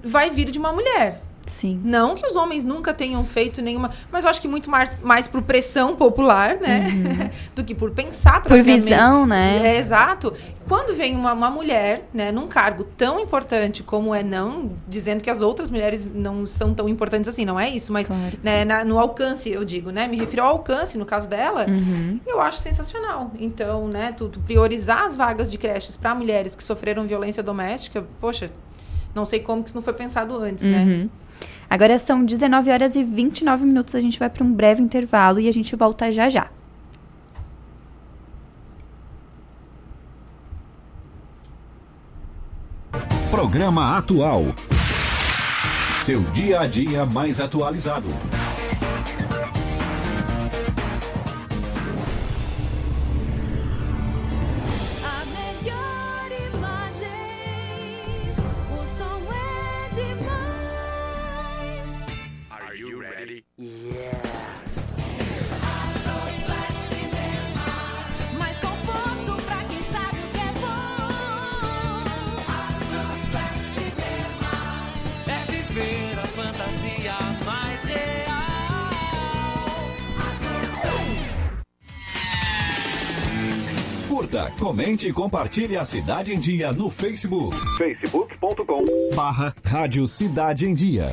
vai vir de uma mulher. Sim. Não que os homens nunca tenham feito nenhuma. Mas eu acho que muito mais, mais por pressão popular, né? Uhum. (laughs) Do que por pensar Por visão, né? É, exato. Quando vem uma, uma mulher, né, num cargo tão importante como é, não dizendo que as outras mulheres não são tão importantes assim, não é isso, mas claro. né, na, no alcance, eu digo, né? Me refiro ao alcance, no caso dela, uhum. eu acho sensacional. Então, né, tu, tu priorizar as vagas de creches para mulheres que sofreram violência doméstica, poxa, não sei como que isso não foi pensado antes, né? uhum. né? Agora são 19 horas e 29 minutos. A gente vai para um breve intervalo e a gente volta já já. Programa Atual. Seu dia a dia mais atualizado. Comente e compartilhe a Cidade em Dia no Facebook. facebook.com barra Rádio Cidade em Dia.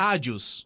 Rádios.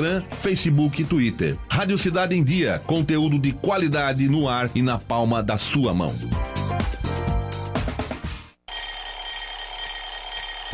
Instagram, Facebook e Twitter. Rádio Cidade em Dia, conteúdo de qualidade no ar e na palma da sua mão.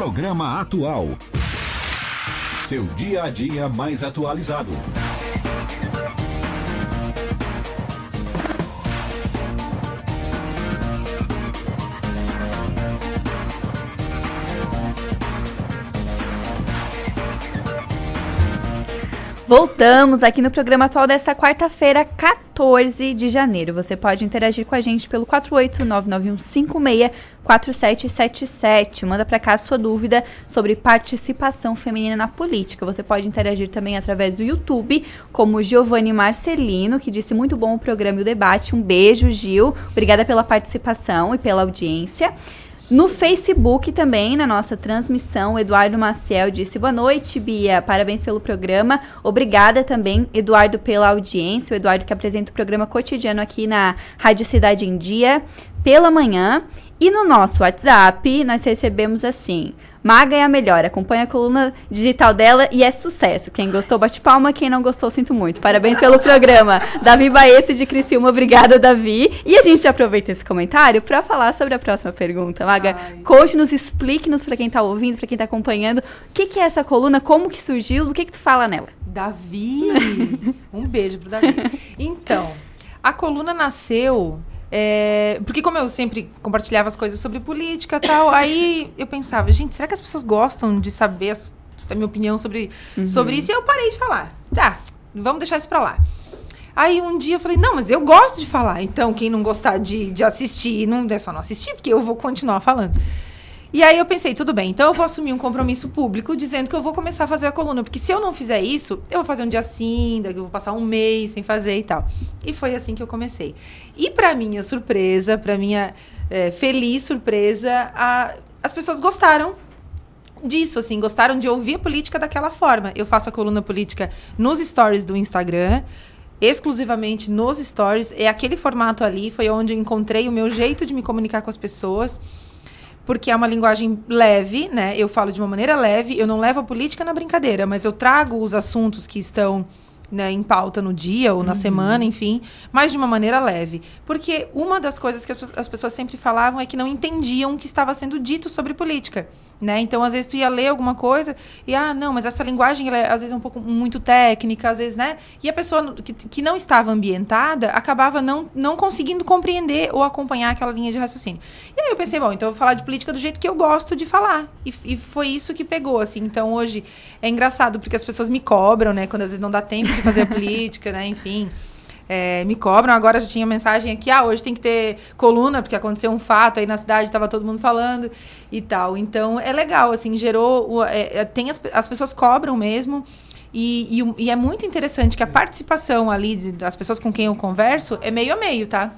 Programa Atual. Seu dia a dia mais atualizado. Voltamos aqui no programa atual dessa quarta-feira, 14 de janeiro. Você pode interagir com a gente pelo 48991564777. Manda para cá a sua dúvida sobre participação feminina na política. Você pode interagir também através do YouTube, como Giovanni Marcelino, que disse muito bom o programa e o debate. Um beijo, Gil. Obrigada pela participação e pela audiência. No Facebook também, na nossa transmissão, Eduardo Maciel disse boa noite, Bia. Parabéns pelo programa. Obrigada também, Eduardo, pela audiência. O Eduardo que apresenta o programa cotidiano aqui na Rádio Cidade em Dia, pela manhã. E no nosso WhatsApp, nós recebemos assim: Maga é a melhor. Acompanha a coluna digital dela e é sucesso. Quem gostou, bate palma. Quem não gostou, sinto muito. Parabéns pelo programa. Davi Baesse de Criciúma, obrigada, Davi. E a gente aproveita esse comentário para falar sobre a próxima pergunta. Maga, conte-nos, explique-nos para quem está ouvindo, para quem está acompanhando, o que, que, é essa coluna, como que surgiu, o que, que tu fala nela? Davi! um beijo pro Davi. (laughs) Então, a coluna nasceu é, porque como eu sempre compartilhava as coisas sobre política e tal, aí eu pensava, gente, será que as pessoas gostam de saber a, minha opinião sobre, uhum. sobre isso? E eu parei de falar. Tá, vamos deixar isso pra lá. Aí um dia eu falei, não, mas eu gosto de falar. Então, quem não gostar de, de assistir, não é só não assistir, porque eu vou continuar falando. E aí eu pensei, tudo bem, então eu vou assumir um compromisso público dizendo que eu vou começar a fazer a coluna. Porque se eu não fizer isso, eu vou fazer um dia assim, daqui eu vou passar um mês sem fazer e tal. E foi assim que eu comecei. E para minha surpresa, para minha é, feliz surpresa, a, as pessoas gostaram disso, assim, gostaram de ouvir a política daquela forma. Eu faço a coluna política nos stories do Instagram exclusivamente nos stories. É aquele formato ali, foi onde eu encontrei o meu jeito de me comunicar com as pessoas porque é uma linguagem leve, né? Eu falo de uma maneira leve, eu não levo a política na brincadeira, mas eu trago os assuntos que estão né, em pauta no dia ou na uhum. semana, enfim, mas de uma maneira leve. Porque uma das coisas que as pessoas sempre falavam é que não entendiam o que estava sendo dito sobre política. Né? Então, às vezes, tu ia ler alguma coisa e, ah, não, mas essa linguagem, ela é, às vezes, um pouco muito técnica, às vezes, né? E a pessoa que, que não estava ambientada acabava não, não conseguindo compreender ou acompanhar aquela linha de raciocínio. E aí eu pensei, bom, então eu vou falar de política do jeito que eu gosto de falar. E, e foi isso que pegou, assim. Então, hoje é engraçado, porque as pessoas me cobram, né? Quando às vezes não dá tempo de fazer a (laughs) política, né? Enfim é, me cobram. Agora já tinha mensagem aqui, ah, hoje tem que ter coluna, porque aconteceu um fato aí na cidade, estava todo mundo falando e tal. Então, é legal, assim, gerou... É, é, tem as, as pessoas cobram mesmo... E, e, e, é muito interessante que a participação ali das pessoas com quem eu converso é meio a meio, tá?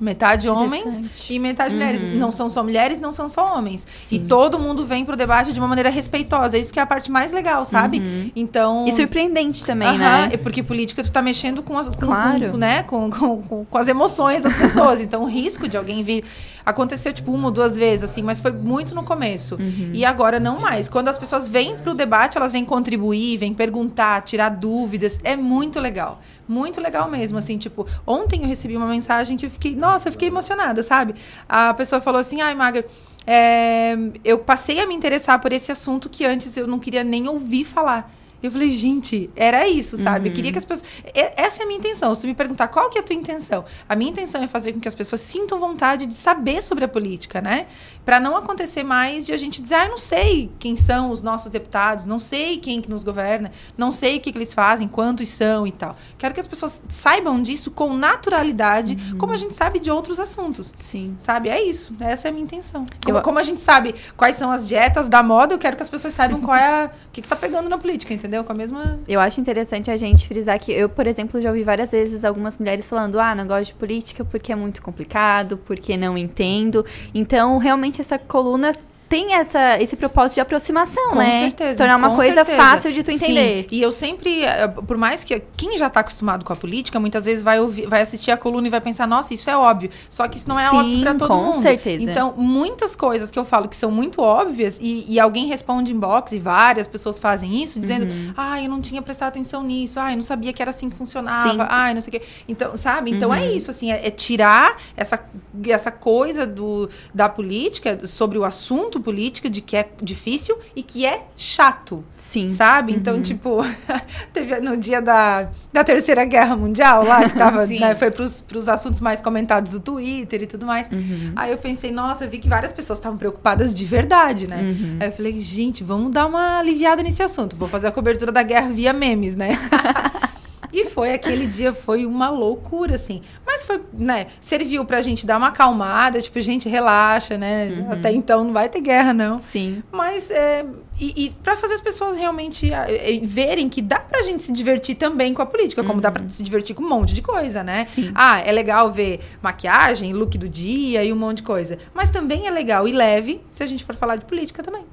Metade homens e metade uhum. mulheres. Não são só mulheres, não são só homens. Sim. E todo mundo vem pro debate de uma maneira respeitosa. Isso que é a parte mais legal, sabe? Uhum. Então. E surpreendente também, uh -huh, né? Porque política tu tá mexendo com as, com, claro. com, né? Com, com, com, as emoções das pessoas. então o risco de alguém vir. Aconteceu, tipo, uma ou duas vezes, assim, mas foi muito no começo. Uhum. E agora não mais. Quando as pessoas vêm pro debate, elas vêm contribuir, vêm perguntar, tirar dúvidas. É muito legal. Muito legal mesmo, assim, tipo, ontem eu recebi uma mensagem que eu fiquei, nossa, eu fiquei emocionada, sabe? A pessoa falou assim, ai, Maga, é, eu passei a me interessar por esse assunto que antes eu não queria nem ouvir falar. Eu falei, gente, era isso, sabe? Uhum. Eu queria que as pessoas. Essa é a minha intenção. Se tu me perguntar qual que é a tua intenção, a minha intenção é fazer com que as pessoas sintam vontade de saber sobre a política, né? Para não acontecer mais de a gente dizer, ah, eu não sei quem são os nossos deputados, não sei quem que nos governa, não sei o que, que eles fazem, quantos são e tal. Quero que as pessoas saibam disso com naturalidade, uhum. como a gente sabe de outros assuntos. Sim. Sabe? É isso. Essa é a minha intenção. Como, eu... como a gente sabe quais são as dietas da moda, eu quero que as pessoas saibam qual é a, o que, que tá pegando na política, entendeu? Entendeu? Com a mesma. Eu acho interessante a gente frisar que eu, por exemplo, já ouvi várias vezes algumas mulheres falando: ah, não gosto de política porque é muito complicado, porque não entendo. Então, realmente, essa coluna tem essa, esse propósito de aproximação, com né? Com certeza. Tornar uma coisa certeza. fácil de tu entender. Sim. E eu sempre, eh, por mais que quem já está acostumado com a política, muitas vezes vai, ouvir, vai assistir a coluna e vai pensar, nossa, isso é óbvio. Só que isso não é Sim, óbvio para todo com mundo. Com certeza. Então, muitas coisas que eu falo que são muito óbvias e, e alguém responde inbox e várias pessoas fazem isso, dizendo, uhum. ah, eu não tinha prestado atenção nisso, ah, eu não sabia que era assim que funcionava, ah, não sei o quê. Então, sabe? Então é uhum. é isso, assim, é, é, tirar essa, essa coisa do, da política, sobre o assunto política, de que é difícil e que é chato. Sim. Sabe? Então, uhum. tipo, (laughs) teve no dia da, da Terceira Guerra Mundial lá, que tava, (laughs) né, foi pros, pros assuntos mais comentados do Twitter e tudo mais. Uhum. Aí eu pensei, nossa, eu vi que várias pessoas estavam preocupadas de verdade, né? Uhum. Aí eu falei, gente, vamos dar uma aliviada nesse assunto. Vou fazer a cobertura da guerra via memes, né? (laughs) E foi aquele dia, foi uma loucura, assim. Mas foi, né, serviu pra gente dar uma acalmada, tipo, gente, relaxa, né? Uhum. Até então não vai ter guerra, não. Sim. Mas, é, e, e para fazer as pessoas realmente é, verem que dá pra gente se divertir também com a política, como uhum. dá pra uhum. se divertir com um monte de coisa, né? Sim. Ah, é legal ver maquiagem, look do dia e um monte de coisa. Mas também é legal e leve se a gente for falar de política também.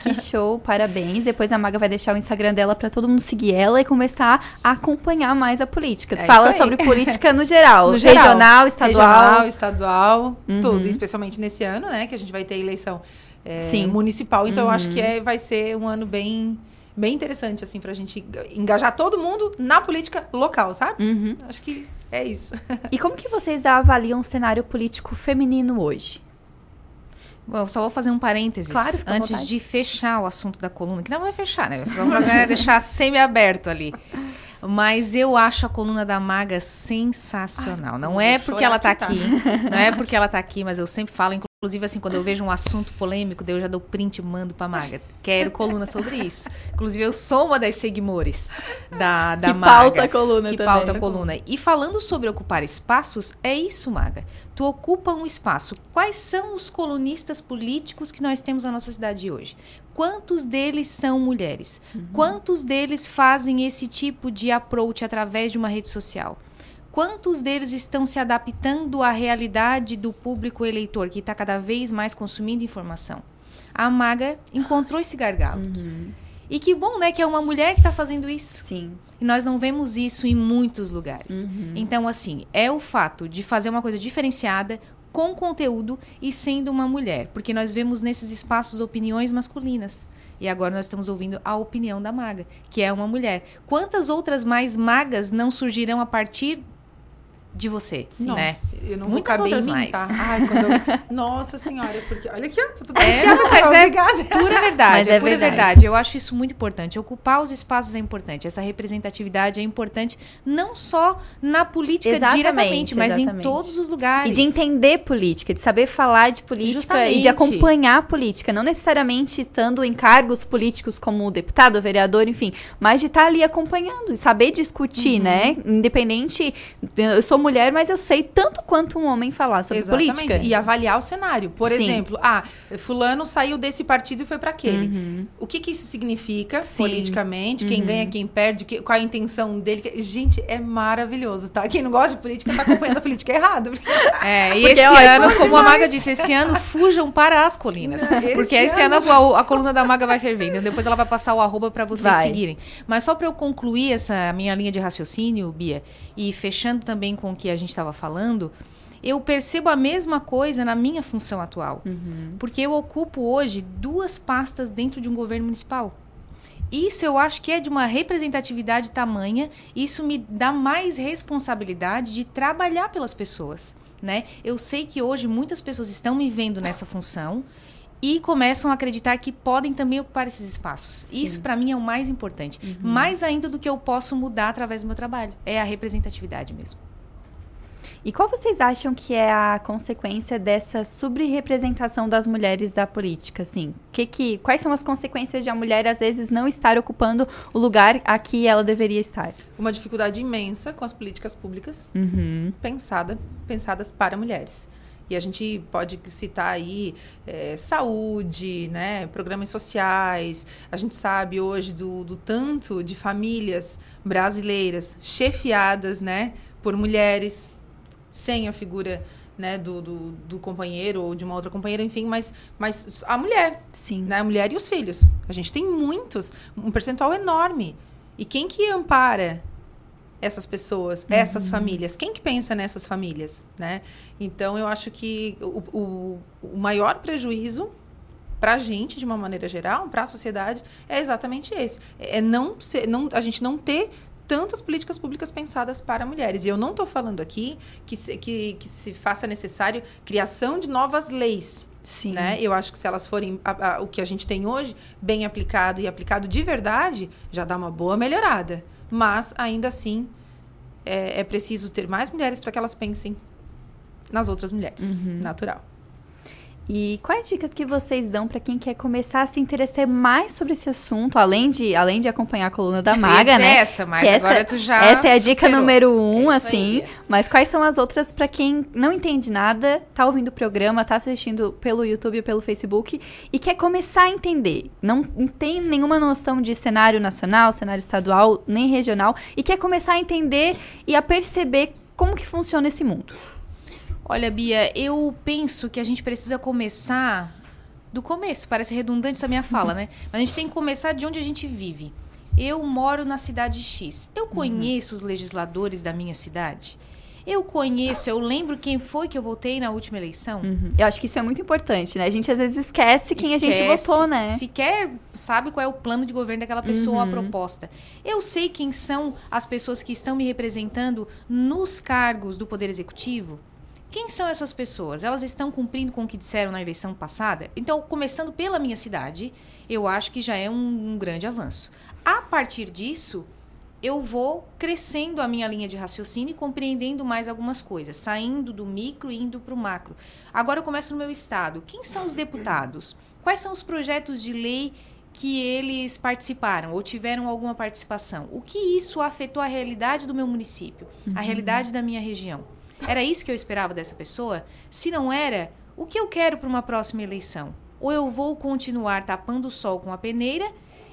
Que show, parabéns. Depois a Maga vai deixar o Instagram dela para todo mundo seguir ela e começar a acompanhar mais a política. Tu é fala sobre política no (laughs) geral, no geral. regional, estadual. Regional, estadual, uhum. tudo. Especialmente nesse ano, né? Que a gente vai ter eleição é, municipal. Então, uhum. eu acho que uhum. é, vai ser um ano bem bem interessante, assim, pra gente engajar todo mundo na política local, sabe? Uhum. Acho que é isso. E como que vocês avaliam o cenário político feminino hoje? Bom, eu só vou fazer um parênteses claro, antes de fechar o assunto da coluna, que não vai fechar, né? Vamos fazer, é deixar semi-aberto ali. Mas eu acho a coluna da Maga sensacional. Ai, não é porque ela tá aqui, tá. não é porque ela tá aqui, mas eu sempre falo, Inclusive, assim, quando eu vejo um assunto polêmico, eu já dou print e mando pra Maga. Quero coluna sobre isso. Inclusive, eu sou uma das seguidores da, da que Maga. Pauta a coluna que também. pauta a coluna. E falando sobre ocupar espaços, é isso, Maga. Tu ocupa um espaço. Quais são os colunistas políticos que nós temos na nossa cidade hoje? Quantos deles são mulheres? Uhum. Quantos deles fazem esse tipo de approach através de uma rede social? quantos deles estão se adaptando à realidade do público eleitor que está cada vez mais consumindo informação? A Maga encontrou esse gargalo. Uhum. E que bom, né? Que é uma mulher que está fazendo isso. Sim. E nós não vemos isso em muitos lugares. Uhum. Então, assim, é o fato de fazer uma coisa diferenciada, com conteúdo e sendo uma mulher. Porque nós vemos nesses espaços opiniões masculinas. E agora nós estamos ouvindo a opinião da maga, que é uma mulher. Quantas outras mais magas não surgirão a partir de você, né? Nossa, né? Eu não Muitas vou outras mais. Ai, quando eu... (laughs) Nossa senhora, porque olha aqui, ó, tudo é, não, mas é pura (laughs) verdade, mas é, é pura verdade. verdade. Eu acho isso muito importante. Ocupar os espaços é importante. Essa representatividade é importante não só na política exatamente, diretamente, mas exatamente. em todos os lugares. E de entender política, de saber falar de política Justamente. e de acompanhar a política, não necessariamente estando em cargos políticos como deputado, vereador, enfim, mas de estar ali acompanhando e saber discutir, uhum. né? Independente, eu sou mulher, mas eu sei tanto quanto um homem falar sobre Exatamente. política. E avaliar o cenário. Por Sim. exemplo, ah, fulano saiu desse partido e foi para aquele. O que, que isso significa Uhum. Sim. politicamente? Quem Uhum. ganha, quem perde, que- qual a intenção dele? Que- Gente, é maravilhoso, tá? Quem não gosta de política tá acompanhando a política errado. (laughs) É, e Porque esse ótimo ano, como a demais. Maga disse, esse ano fujam para as colinas. (laughs) Esse porque esse ano, a, a coluna da Maga vai ferver. Então depois ela vai passar o arroba para vocês Vai. seguirem. Mas só para eu concluir essa minha linha de raciocínio, Bia, e fechando também com o que a gente estava falando, eu percebo a mesma coisa na minha função atual. Porque eu ocupo hoje duas pastas dentro de um governo municipal. Isso eu acho que é de uma representatividade tamanha, isso me dá mais responsabilidade de trabalhar pelas pessoas, né? Eu sei que hoje muitas pessoas estão me vendo nessa função e começam a acreditar que podem também ocupar esses espaços. Isso para mim é o mais importante, mais ainda do que eu posso mudar através do meu trabalho, é a representatividade mesmo. E qual vocês acham que é a consequência dessa subrepresentação das mulheres da política, assim? Que que, quais são as consequências de a mulher, às vezes, não estar ocupando o lugar a que ela deveria estar? Uma dificuldade imensa com as políticas públicas Uhum. pensada, pensadas para mulheres. E a gente pode citar aí eh, saúde, né, programas sociais. A gente sabe hoje do, do tanto de famílias brasileiras chefiadas né, por mulheres, sem a figura né, do, do, do companheiro ou de uma outra companheira, enfim, mas, mas a mulher, Sim. né, a mulher e os filhos. A gente tem muitos, um percentual enorme. E quem que ampara essas pessoas, essas famílias? Quem que pensa nessas famílias, né? Então, eu acho que o, o, o maior prejuízo para a gente, de uma maneira geral, para a sociedade, é exatamente esse. É não, ser, não a gente não ter tantas políticas públicas pensadas para mulheres. E eu não estou falando aqui que se, que, que se faça necessário criação de novas leis. Sim. Né? Eu acho que se elas forem a- a- o que a gente tem hoje, bem aplicado e aplicado de verdade, já dá uma boa melhorada. Mas, ainda assim, é, é preciso ter mais mulheres para que elas pensem nas outras mulheres. Natural. E quais dicas que vocês dão para quem quer começar a se interessar mais sobre esse assunto, além de, além de acompanhar a coluna da Maga, né? essa, mas agora tu já Essa é a dica superou. número um, É isso aí, assim. Bia. mas quais são as outras para quem não entende nada, tá ouvindo o programa, tá assistindo pelo YouTube ou pelo Facebook e quer começar a entender? Não tem nenhuma noção de cenário nacional, cenário estadual, nem regional e quer começar a entender e a perceber como que funciona esse mundo. Olha, Bia, eu penso que a gente precisa começar do começo. Parece redundante essa minha fala, né? (laughs) Mas a gente tem que começar de onde a gente vive. Eu moro na cidade X. Eu conheço os legisladores da minha cidade? Eu conheço, eu lembro quem foi que eu votei na última eleição? Eu acho que isso é muito importante, né? A gente às vezes esquece quem a gente Esquece. votou, né? Sequer sabe qual é o plano de governo daquela pessoa ou Uhum. a proposta. Eu sei quem são as pessoas que estão me representando nos cargos do Poder Executivo. Quem são essas pessoas? Elas estão cumprindo com o que disseram na eleição passada? Então, começando pela minha cidade, eu acho que já é um, um grande avanço. A partir disso, eu vou crescendo a minha linha de raciocínio e compreendendo mais algumas coisas, saindo do micro e indo para o macro. Agora eu começo no meu estado. Quem são os deputados? Quais são os projetos de lei que eles participaram ou tiveram alguma participação? O que isso afetou a realidade do meu município, a realidade da minha região? Era isso que eu esperava dessa pessoa? Se não era, o que eu quero para uma próxima eleição? Ou eu vou continuar tapando o sol com a peneira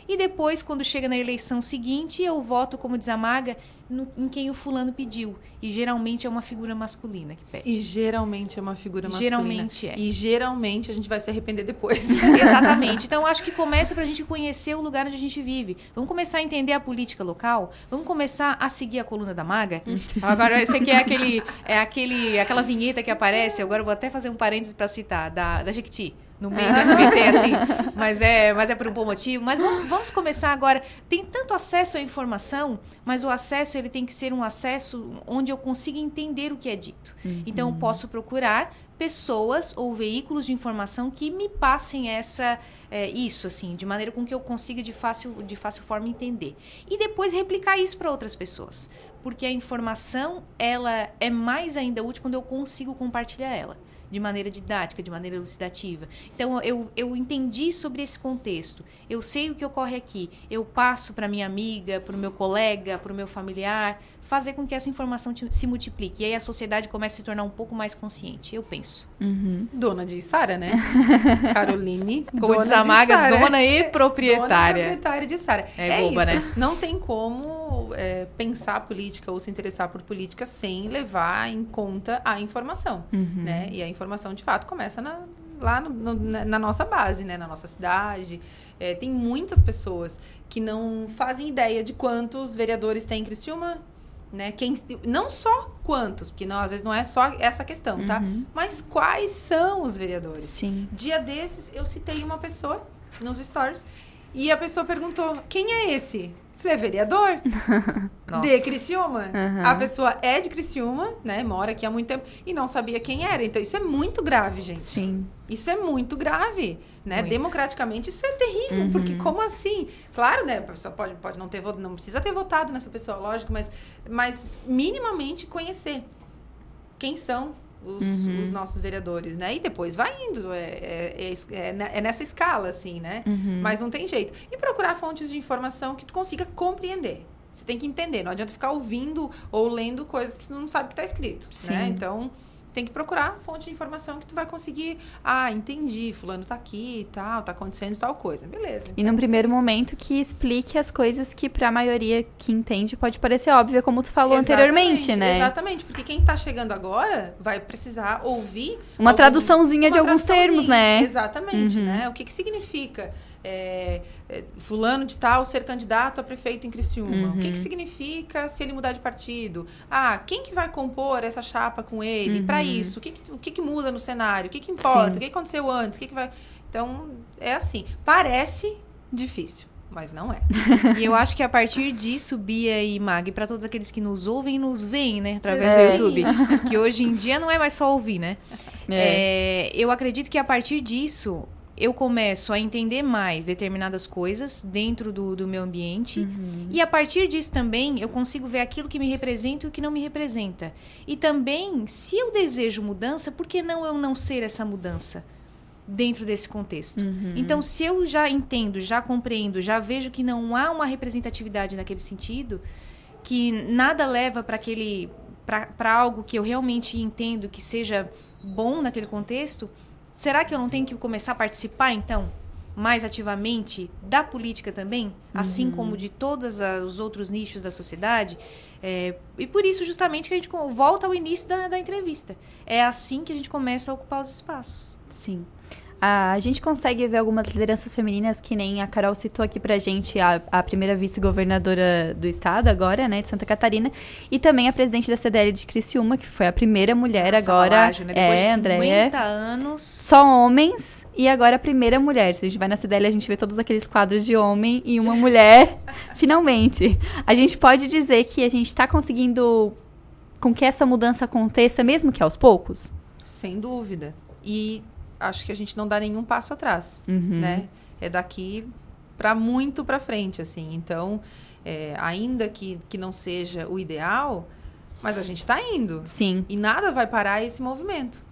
e depois, quando chega na eleição seguinte, eu voto, como diz a Maga, no- em quem o fulano pediu. E geralmente é uma figura masculina que pede. E geralmente é uma figura masculina. Geralmente é. E geralmente a gente vai se arrepender depois. (laughs) (laughs) Exatamente. Então, acho que começa pra gente conhecer o lugar onde a gente vive. Vamos começar a entender a política local. Vamos começar a seguir a coluna da Maga. Agora, esse aqui é (laughs) aquele, é aquele, aquela vinheta que aparece. Agora eu vou até fazer um parênteses pra citar, da, da Jequiti. No meio do SBT, assim. (laughs) Mas é, mas é por um bom motivo. Mas vamos, vamos começar agora. Tem tanto acesso à informação, mas o acesso ele tem que ser um acesso onde eu consiga entender o que é dito. Então, eu posso procurar pessoas ou veículos de informação que me passem essa é, isso assim de maneira com que eu consiga de fácil de fácil forma entender e depois replicar isso para outras pessoas porque a informação ela é mais ainda útil quando eu consigo compartilhar ela de maneira didática, de maneira elucidativa. Então, eu, eu entendi sobre esse contexto. Eu sei o que ocorre aqui. Eu passo para minha amiga, para o meu colega, para o meu familiar. Fazer com que essa informação se multiplique. E aí a sociedade comece a se tornar um pouco mais consciente, eu penso. Uhum. Dona de Sara, né? (laughs) Caroline. Como diz a Maga, dona e proprietária. Dona proprietária de Sara. É, é boba, isso. né? Não tem como é, pensar política ou se interessar por política sem levar em conta a informação, uhum. né? E a informação, de fato, começa na, lá no, no, na nossa base, né? Na nossa cidade. É, tem muitas pessoas que não fazem ideia de quantos vereadores tem em Criciúma, né? Quem, não só quantos, porque não, às vezes não é só essa questão, tá? Uhum. Mas quais são os vereadores? Sim. Dia desses, eu citei uma pessoa nos stories e a pessoa perguntou: quem é esse? Falei, é vereador (laughs) de Criciúma. Uhum. A pessoa é de Criciúma, né? Mora aqui há muito tempo e não sabia quem era. Então, isso é muito grave, gente. Sim. Isso é muito grave, né? Muito. Democraticamente, isso é terrível. Uhum. Porque como assim? Claro, né? A pessoa pode, pode não ter votado, não precisa ter votado nessa pessoa, lógico, mas, mas minimamente conhecer quem são os, Uhum. os nossos vereadores, né? E depois vai indo. É, é, é, é nessa escala, assim, né? Uhum. Mas não tem jeito. E procurar fontes de informação que tu consiga compreender. Você tem que entender. Não adianta ficar ouvindo ou lendo coisas que você não sabe o que está escrito. Né? Sim. Então, tem que procurar fonte de informação que tu vai conseguir. Ah, entendi. Fulano tá aqui e tal, tá acontecendo tal coisa. Beleza. E num primeiro momento que explique as coisas que pra maioria que entende pode parecer óbvia, como tu falou anteriormente, Exatamente, né? Exatamente, porque quem tá chegando agora vai precisar ouvir Uma algum- traduçãozinha de uma alguns termos, né? Exatamente, Uhum. né? O que que significa é, é, fulano de tal ser candidato a prefeito em Criciúma? O que Uhum. que significa se ele mudar de partido? Ah, quem que vai compor essa chapa com ele? Pra Uhum. isso, o que que, o que que muda no cenário? O que que importa? Sim. O que aconteceu antes? O que que vai... Então, é assim. Parece difícil, mas não é. E eu acho que a partir disso, Bia e Mag, para todos aqueles que nos ouvem e nos veem, né, através É. do YouTube, que hoje em dia não é mais só ouvir, né? É, eu acredito que a partir disso eu começo a entender mais determinadas coisas dentro do, do meu ambiente. Uhum. E a partir disso também eu consigo ver aquilo que me representa e o que não me representa. E também, se eu desejo mudança, por que não eu não ser essa mudança dentro desse contexto? Uhum. Então, se eu já entendo, já compreendo, já vejo que não há uma representatividade naquele sentido, que nada leva para aquele para algo que eu realmente entendo que seja bom naquele contexto, será que eu não tenho que começar a participar então mais ativamente da política também, assim como de todos os outros nichos da sociedade? É, e por isso justamente que a gente volta ao início da, da entrevista. É assim que a gente começa a ocupar os espaços. Sim. A gente consegue ver algumas lideranças femininas, que nem a Carol citou aqui pra gente, a, a primeira vice-governadora do estado agora, né, de Santa Catarina, e também a presidente da CDL de Criciúma, que foi a primeira mulher Nossa, agora. Balágio, né? Depois é, de Andréia. 50 anos. Só homens e agora a primeira mulher. Se a gente vai na CDL, a gente vê todos aqueles quadros de homem e uma mulher, (laughs) finalmente. A gente pode dizer que a gente está conseguindo com que essa mudança aconteça, mesmo que aos poucos? Sem dúvida. E acho que a gente não dá nenhum passo atrás, Uhum. né? É daqui para muito para frente, assim. Então, é, ainda que, que não seja o ideal, mas a gente está indo. Sim. E nada vai parar esse movimento.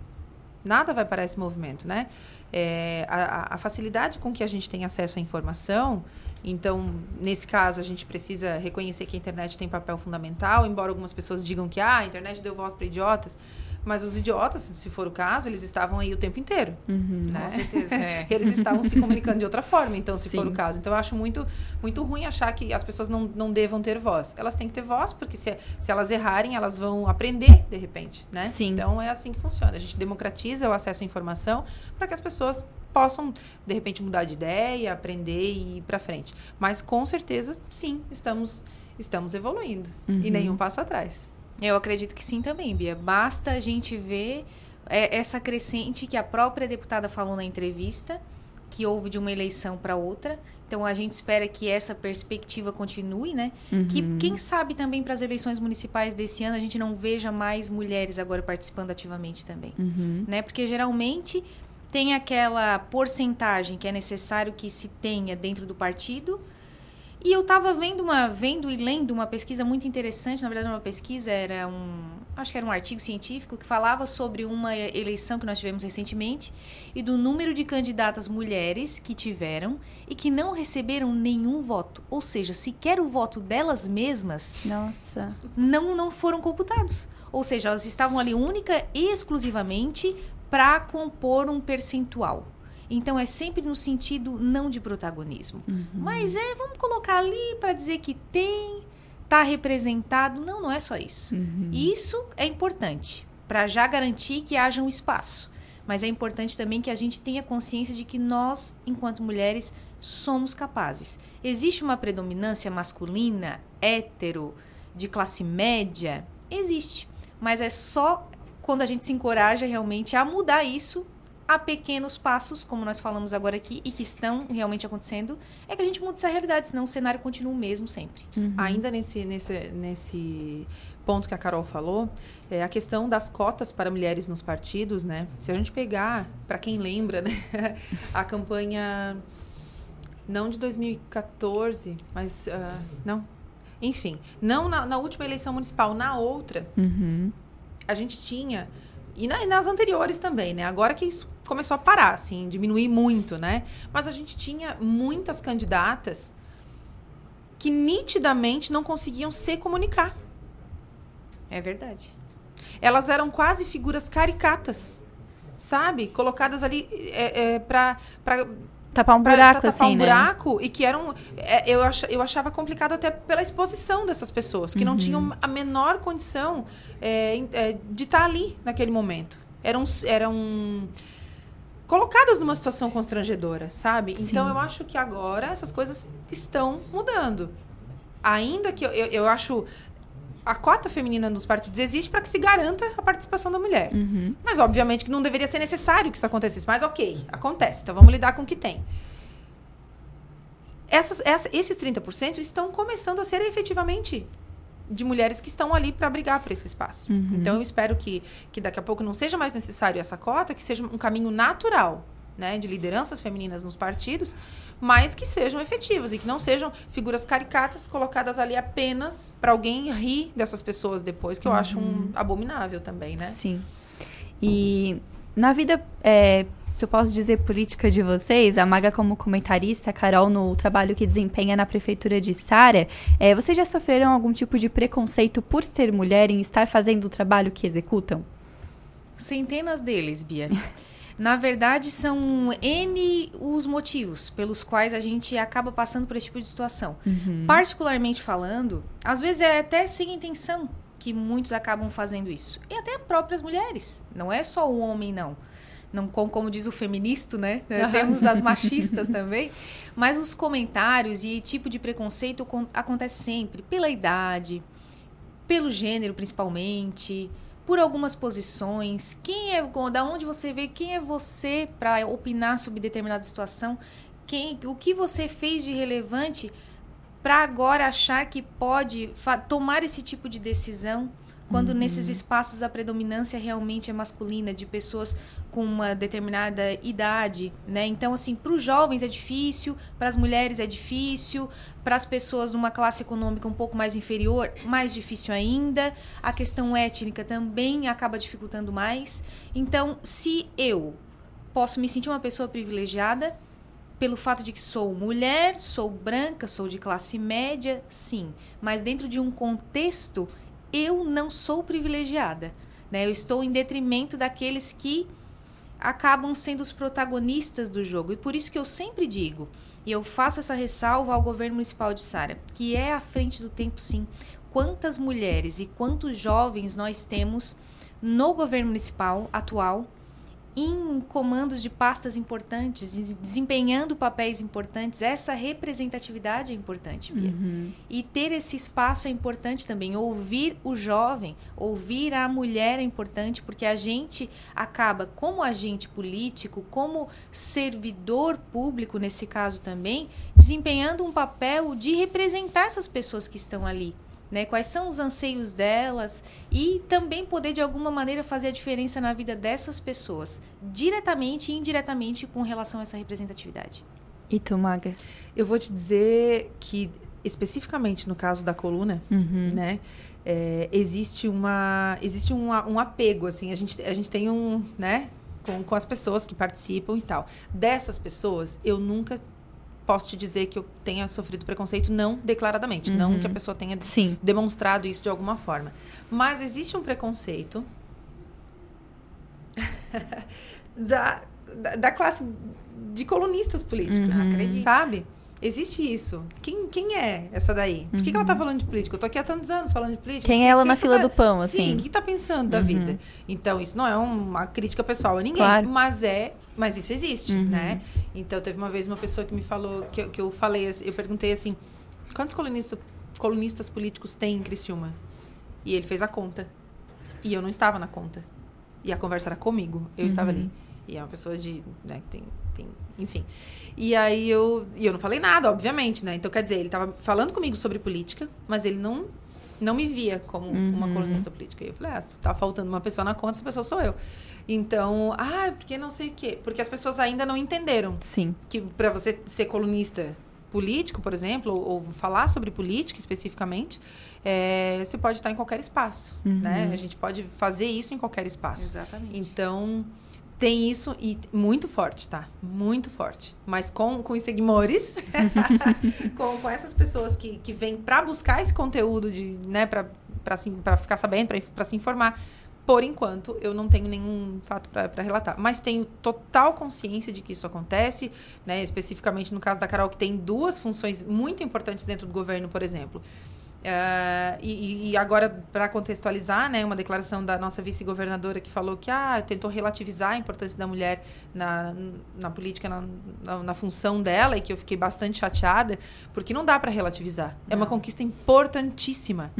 Nada vai parar esse movimento, né? É, a, a- facilidade com que a gente tem acesso à informação, então, nesse caso, a gente precisa reconhecer que a internet tem papel fundamental, embora algumas pessoas digam que ah, a internet deu voz para idiotas, mas os idiotas, se for o caso, eles estavam aí o tempo inteiro. Uhum. Né? Com certeza. É. (laughs) Eles estavam se comunicando de outra forma, então, se Sim. for o caso. Então, eu acho muito, muito ruim achar que as pessoas não, não devam ter voz. Elas têm que ter voz, porque se, se elas errarem, elas vão aprender, de repente, né? Sim. Então, é assim que funciona. A gente democratiza o acesso à informação para que as pessoas possam, de repente, mudar de ideia, aprender e ir para frente. Mas, com certeza, sim, estamos, estamos evoluindo. Uhum. E nenhum passo atrás. Eu acredito que sim também, Bia. Basta a gente ver é, essa crescente que a própria deputada falou na entrevista, que houve de uma eleição para outra. Então a gente espera que essa perspectiva continue, né? Que quem sabe também para as eleições municipais desse ano a gente não veja mais mulheres agora participando ativamente também, Uhum. né? Porque geralmente tem aquela porcentagem que é necessário que se tenha dentro do partido E eu estava vendo uma, vendo e lendo uma pesquisa muito interessante, na verdade não uma pesquisa, era um, acho que era um artigo científico que falava sobre uma eleição que nós tivemos recentemente e do número de candidatas mulheres que tiveram e que não receberam nenhum voto, ou seja, sequer o voto delas mesmas, Nossa. não não foram computados. Ou seja, elas estavam ali única e exclusivamente para compor um percentual. Então é sempre no sentido não de protagonismo. Uhum. Mas é, vamos colocar ali para dizer que tem, tá representado. Não, não é só isso. Uhum. Isso é importante para já garantir que haja um espaço. Mas é importante também que a gente tenha consciência de que nós, enquanto mulheres, somos capazes. Existe uma predominância masculina, hétero, de classe média? Existe. Mas é só quando a gente se encoraja realmente a mudar isso a pequenos passos, como nós falamos agora aqui, e que estão realmente acontecendo, é que a gente muda essa realidade, senão o cenário continua o mesmo sempre. Uhum. Ainda nesse, nesse, nesse ponto que a Carol falou, é a questão das cotas para mulheres nos partidos, né? Se a gente pegar, para quem lembra, né, (laughs) a campanha não de 2014, mas uh, não, enfim, não na, na, última eleição municipal, na outra, uhum. a gente tinha e, na, e, nas anteriores também, né? Agora que isso começou a parar, assim, diminuir muito, né? Mas a gente tinha muitas candidatas que nitidamente não conseguiam se comunicar. É verdade. Elas eram quase figuras caricatas, sabe? Colocadas ali é, é, para tapar um buraco, pra, pra tapar assim, um né? buraco e que eram é, eu, ach, eu achava complicado até pela exposição dessas pessoas que Uhum. não tinham a menor condição é, é, de estar ali naquele momento eram eram colocadas numa situação constrangedora sabe Sim. então eu acho que agora essas coisas estão mudando ainda que eu, eu, eu acho a cota feminina nos partidos existe para que se garanta a participação da mulher Uhum. mas, obviamente, que não deveria ser necessário que isso acontecesse. Mas, ok, acontece. Então, vamos lidar com o que tem. Essas, essa- esses 30% estão começando a ser efetivamente de mulheres que estão ali para brigar por esse espaço. Uhum. Então, eu espero que, que daqui a pouco não seja mais necessário essa cota, que seja um caminho natural né, de lideranças femininas nos partidos, mas que sejam efetivas e que não sejam figuras caricatas colocadas ali apenas para alguém rir dessas pessoas depois, que eu acho um abominável também, né? Sim. E na vida, é, se eu posso dizer política de vocês, a Maga como comentarista, a Carol no trabalho que desempenha na prefeitura de Sara, é, vocês já sofreram algum tipo de preconceito por ser mulher em estar fazendo o trabalho que executam? Centenas deles, Bia. (laughs) Na verdade, são N os motivos pelos quais a gente acaba passando por esse tipo de situação. Particularmente falando, às vezes é até sem intenção que muitos acabam fazendo isso. E até próprias mulheres. Não é só o homem, não. Não como, diz o feminista, né? (laughs) Temos as machistas também. Mas os comentários e tipo de preconceito con- acontece sempre pela idade, pelo gênero principalmente, por algumas posições. Quem é, da onde você vê quem é você para opinar sobre determinada situação? Quem, o que você fez de relevante para agora achar que pode tomar esse tipo de decisão? Quando nesses espaços a predominância realmente é masculina, de pessoas com uma determinada idade, né? Então, assim, para os jovens é difícil, para as mulheres é difícil, para as pessoas numa classe econômica um pouco mais inferior, mais difícil ainda. A questão étnica também acaba dificultando mais. Então, se eu posso me sentir uma pessoa privilegiada pelo fato de que sou mulher, sou branca, sou de classe média, sim, mas dentro de um contexto eu não sou privilegiada, né? Eu estou em detrimento daqueles que acabam sendo os protagonistas do jogo. E por isso que eu sempre digo, e eu faço essa ressalva ao governo municipal de Sara, que é à frente do tempo sim. Quantas mulheres e quantos jovens nós temos no governo municipal atual em comandos de pastas importantes, em- desempenhando papéis importantes, essa representatividade é importante, Bia. E ter esse espaço é importante também. Ouvir o jovem, ouvir a mulher é importante, porque a gente acaba, como agente político, como servidor público, nesse caso também, desempenhando um papel de representar essas pessoas que estão ali. Né? Quais são os anseios delas e também poder de alguma maneira fazer a diferença na vida dessas pessoas, diretamente e indiretamente com relação a essa representatividade. E tu, Maga? Eu vou te dizer que especificamente no caso da coluna, Uhum. né? é, existe uma existe um, um apego assim a gente a gente tem um né com, com as pessoas que participam e tal dessas pessoas eu nunca posso te dizer que eu tenha sofrido preconceito não declaradamente não que a pessoa tenha Sim. demonstrado isso de alguma forma mas existe um preconceito (laughs) da, da, da classe de colunistas políticos Uhum. Acredito. sabe Existe isso. Quem, quem é essa daí? Por que, que ela tá falando de política? Eu tô aqui há tantos anos falando de política. Quem é ela na que fila tá- do pão, Sim, assim? o que tá pensando da vida? Então, isso não é uma crítica pessoal a ninguém. Claro. Mas é. Mas isso existe, Uhum. né? Então, teve uma vez uma pessoa que me falou, que, eu- que eu falei, assim, eu perguntei assim: quantos colunistas, colunistas políticos tem em Criciúma? E ele fez a conta. E eu não estava na conta. E a conversa era comigo. Eu estava ali. E é uma pessoa de. Né, tem, tem. Enfim. E aí eu. E eu não falei nada, obviamente, né? Então, quer dizer, ele estava falando comigo sobre política, mas ele não. Não me via como uma colunista política. E eu falei, ah, tá faltando uma pessoa na conta, essa pessoa sou eu. Então, ah, porque não sei o quê. Porque as pessoas ainda não entenderam Sim. que para você ser colunista político, por exemplo, ou, ou falar sobre política especificamente, é, você pode estar em qualquer espaço, né? A gente pode fazer isso em qualquer espaço. Exatamente. Então, tem isso e muito forte, tá? Muito forte. Mas com, com os seguidores, (laughs) com, com essas pessoas que, que vêm para buscar esse conteúdo, de, né, para ficar sabendo, para se informar. Por enquanto, eu não tenho nenhum fato para relatar. Mas tenho total consciência de que isso acontece, né? especificamente no caso da Carol, que tem duas funções muito importantes dentro do governo, por exemplo. Ah, e, e agora, para contextualizar, né, uma declaração da nossa vice-governadora que falou que ah, tentou relativizar a importância da mulher na, na política, na, na, na função dela, e que eu fiquei bastante chateada, porque não dá para relativizar. É uma conquista importantíssima.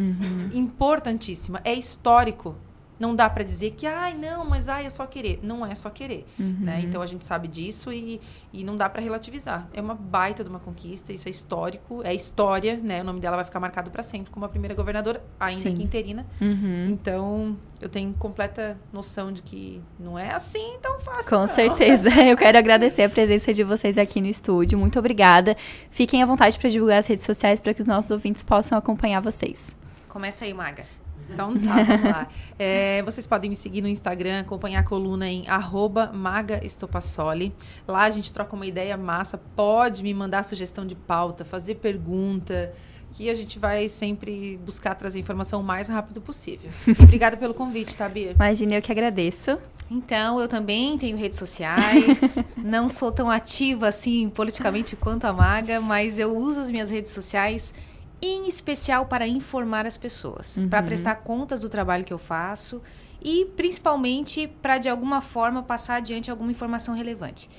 Importantíssima. É histórico. Não dá para dizer que, ai, não, mas ai, é só querer. Não é só querer. Né? Então a gente sabe disso e, e não dá para relativizar. É uma baita de uma conquista, isso é histórico, é história, né? O nome dela vai ficar marcado para sempre como a primeira governadora, ainda Sim. que interina. Uhum. Então eu tenho completa noção de que não é assim tão fácil. Com não. certeza. (laughs) Eu quero agradecer a presença de vocês aqui no estúdio. Muito obrigada. Fiquem à vontade para divulgar as redes sociais para que os nossos ouvintes possam acompanhar vocês. Começa aí, Maga. Então tá, vamos lá. É, vocês podem me seguir no Instagram, acompanhar a coluna em arroba magaestopassoli. Lá a gente troca uma ideia massa. Pode me mandar sugestão de pauta, fazer pergunta, que a gente vai sempre buscar trazer informação o mais rápido possível. (laughs) E obrigada pelo convite, tá, Bia? Imagina, eu que agradeço. Então, eu também tenho redes sociais. (laughs) não sou tão ativa assim politicamente quanto a Maga, mas eu uso as minhas redes sociais em especial para informar as pessoas, para prestar contas do trabalho que eu faço e principalmente para de alguma forma passar adiante alguma informação relevante.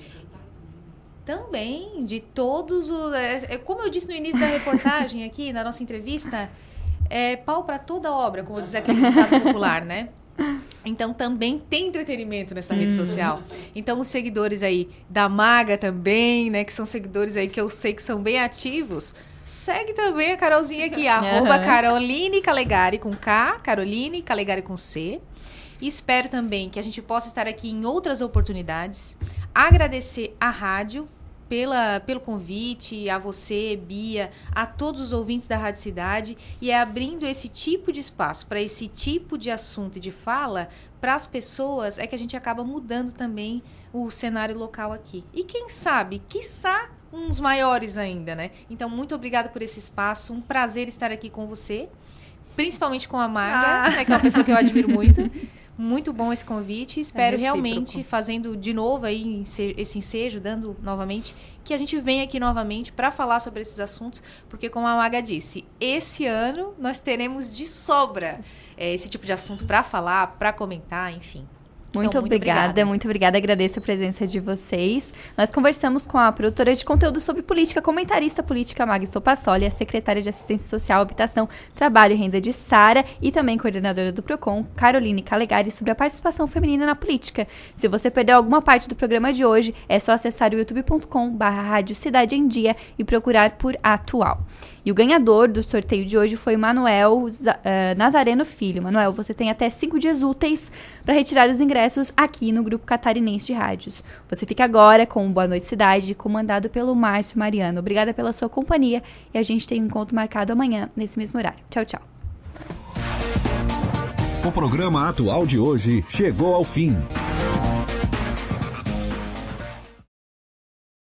Também de todos os, é, é, como eu disse no início da reportagem (laughs) aqui na nossa entrevista, é pau para toda obra, como diz aquele ditado popular, né? Então também tem entretenimento nessa rede social. Então os seguidores aí da Maga também, né, que são seguidores aí que eu sei que são bem ativos, segue também a Carolzinha aqui, (laughs) arroba. Caroline Calegari com K, Caroline Calegari com C. Espero também que a gente possa estar aqui em outras oportunidades. Agradecer à rádio pela, pelo convite, a você, Bia, a todos os ouvintes da Rádio Cidade e é abrindo esse tipo de espaço para esse tipo de assunto e de fala para as pessoas é que a gente acaba mudando também o cenário local aqui. E quem sabe, quiçá uns maiores ainda, né? Então, muito obrigada por esse espaço, um prazer estar aqui com você, principalmente com a Maga, Ah. né, que é uma pessoa que eu admiro muito. (laughs) Muito bom esse convite. Espero recíproco. realmente, fazendo de novo aí esse ensejo, dando novamente, que a gente venha aqui novamente para falar sobre esses assuntos, porque como a Maga disse, esse ano nós teremos de sobra eh, esse tipo de assunto para falar, para comentar, enfim. Muito, Então, muito obrigada, obrigada. muito obrigada. Agradeço a presença de vocês. Nós conversamos com a produtora de conteúdo sobre política, comentarista política Maga Estopassoli, a secretária de Assistência Social, Habitação, Trabalho e Renda de Sara e também coordenadora do Procon, Caroline Calegari, sobre a participação feminina na política. Se você perdeu alguma parte do programa de hoje, é só acessar o youtube.com/barra Cidade em Dia e procurar por Atual. E o ganhador do sorteio de hoje foi Manuel uh, Nazareno Filho. Manuel, você tem até cinco dias úteis para retirar os ingressos aqui no Grupo Catarinense de Rádios. Você fica agora com o Boa Noite Cidade, comandado pelo Márcio Mariano. Obrigada pela sua companhia e a gente tem um encontro marcado amanhã, nesse mesmo horário. Tchau, tchau. O programa atual de hoje chegou ao fim.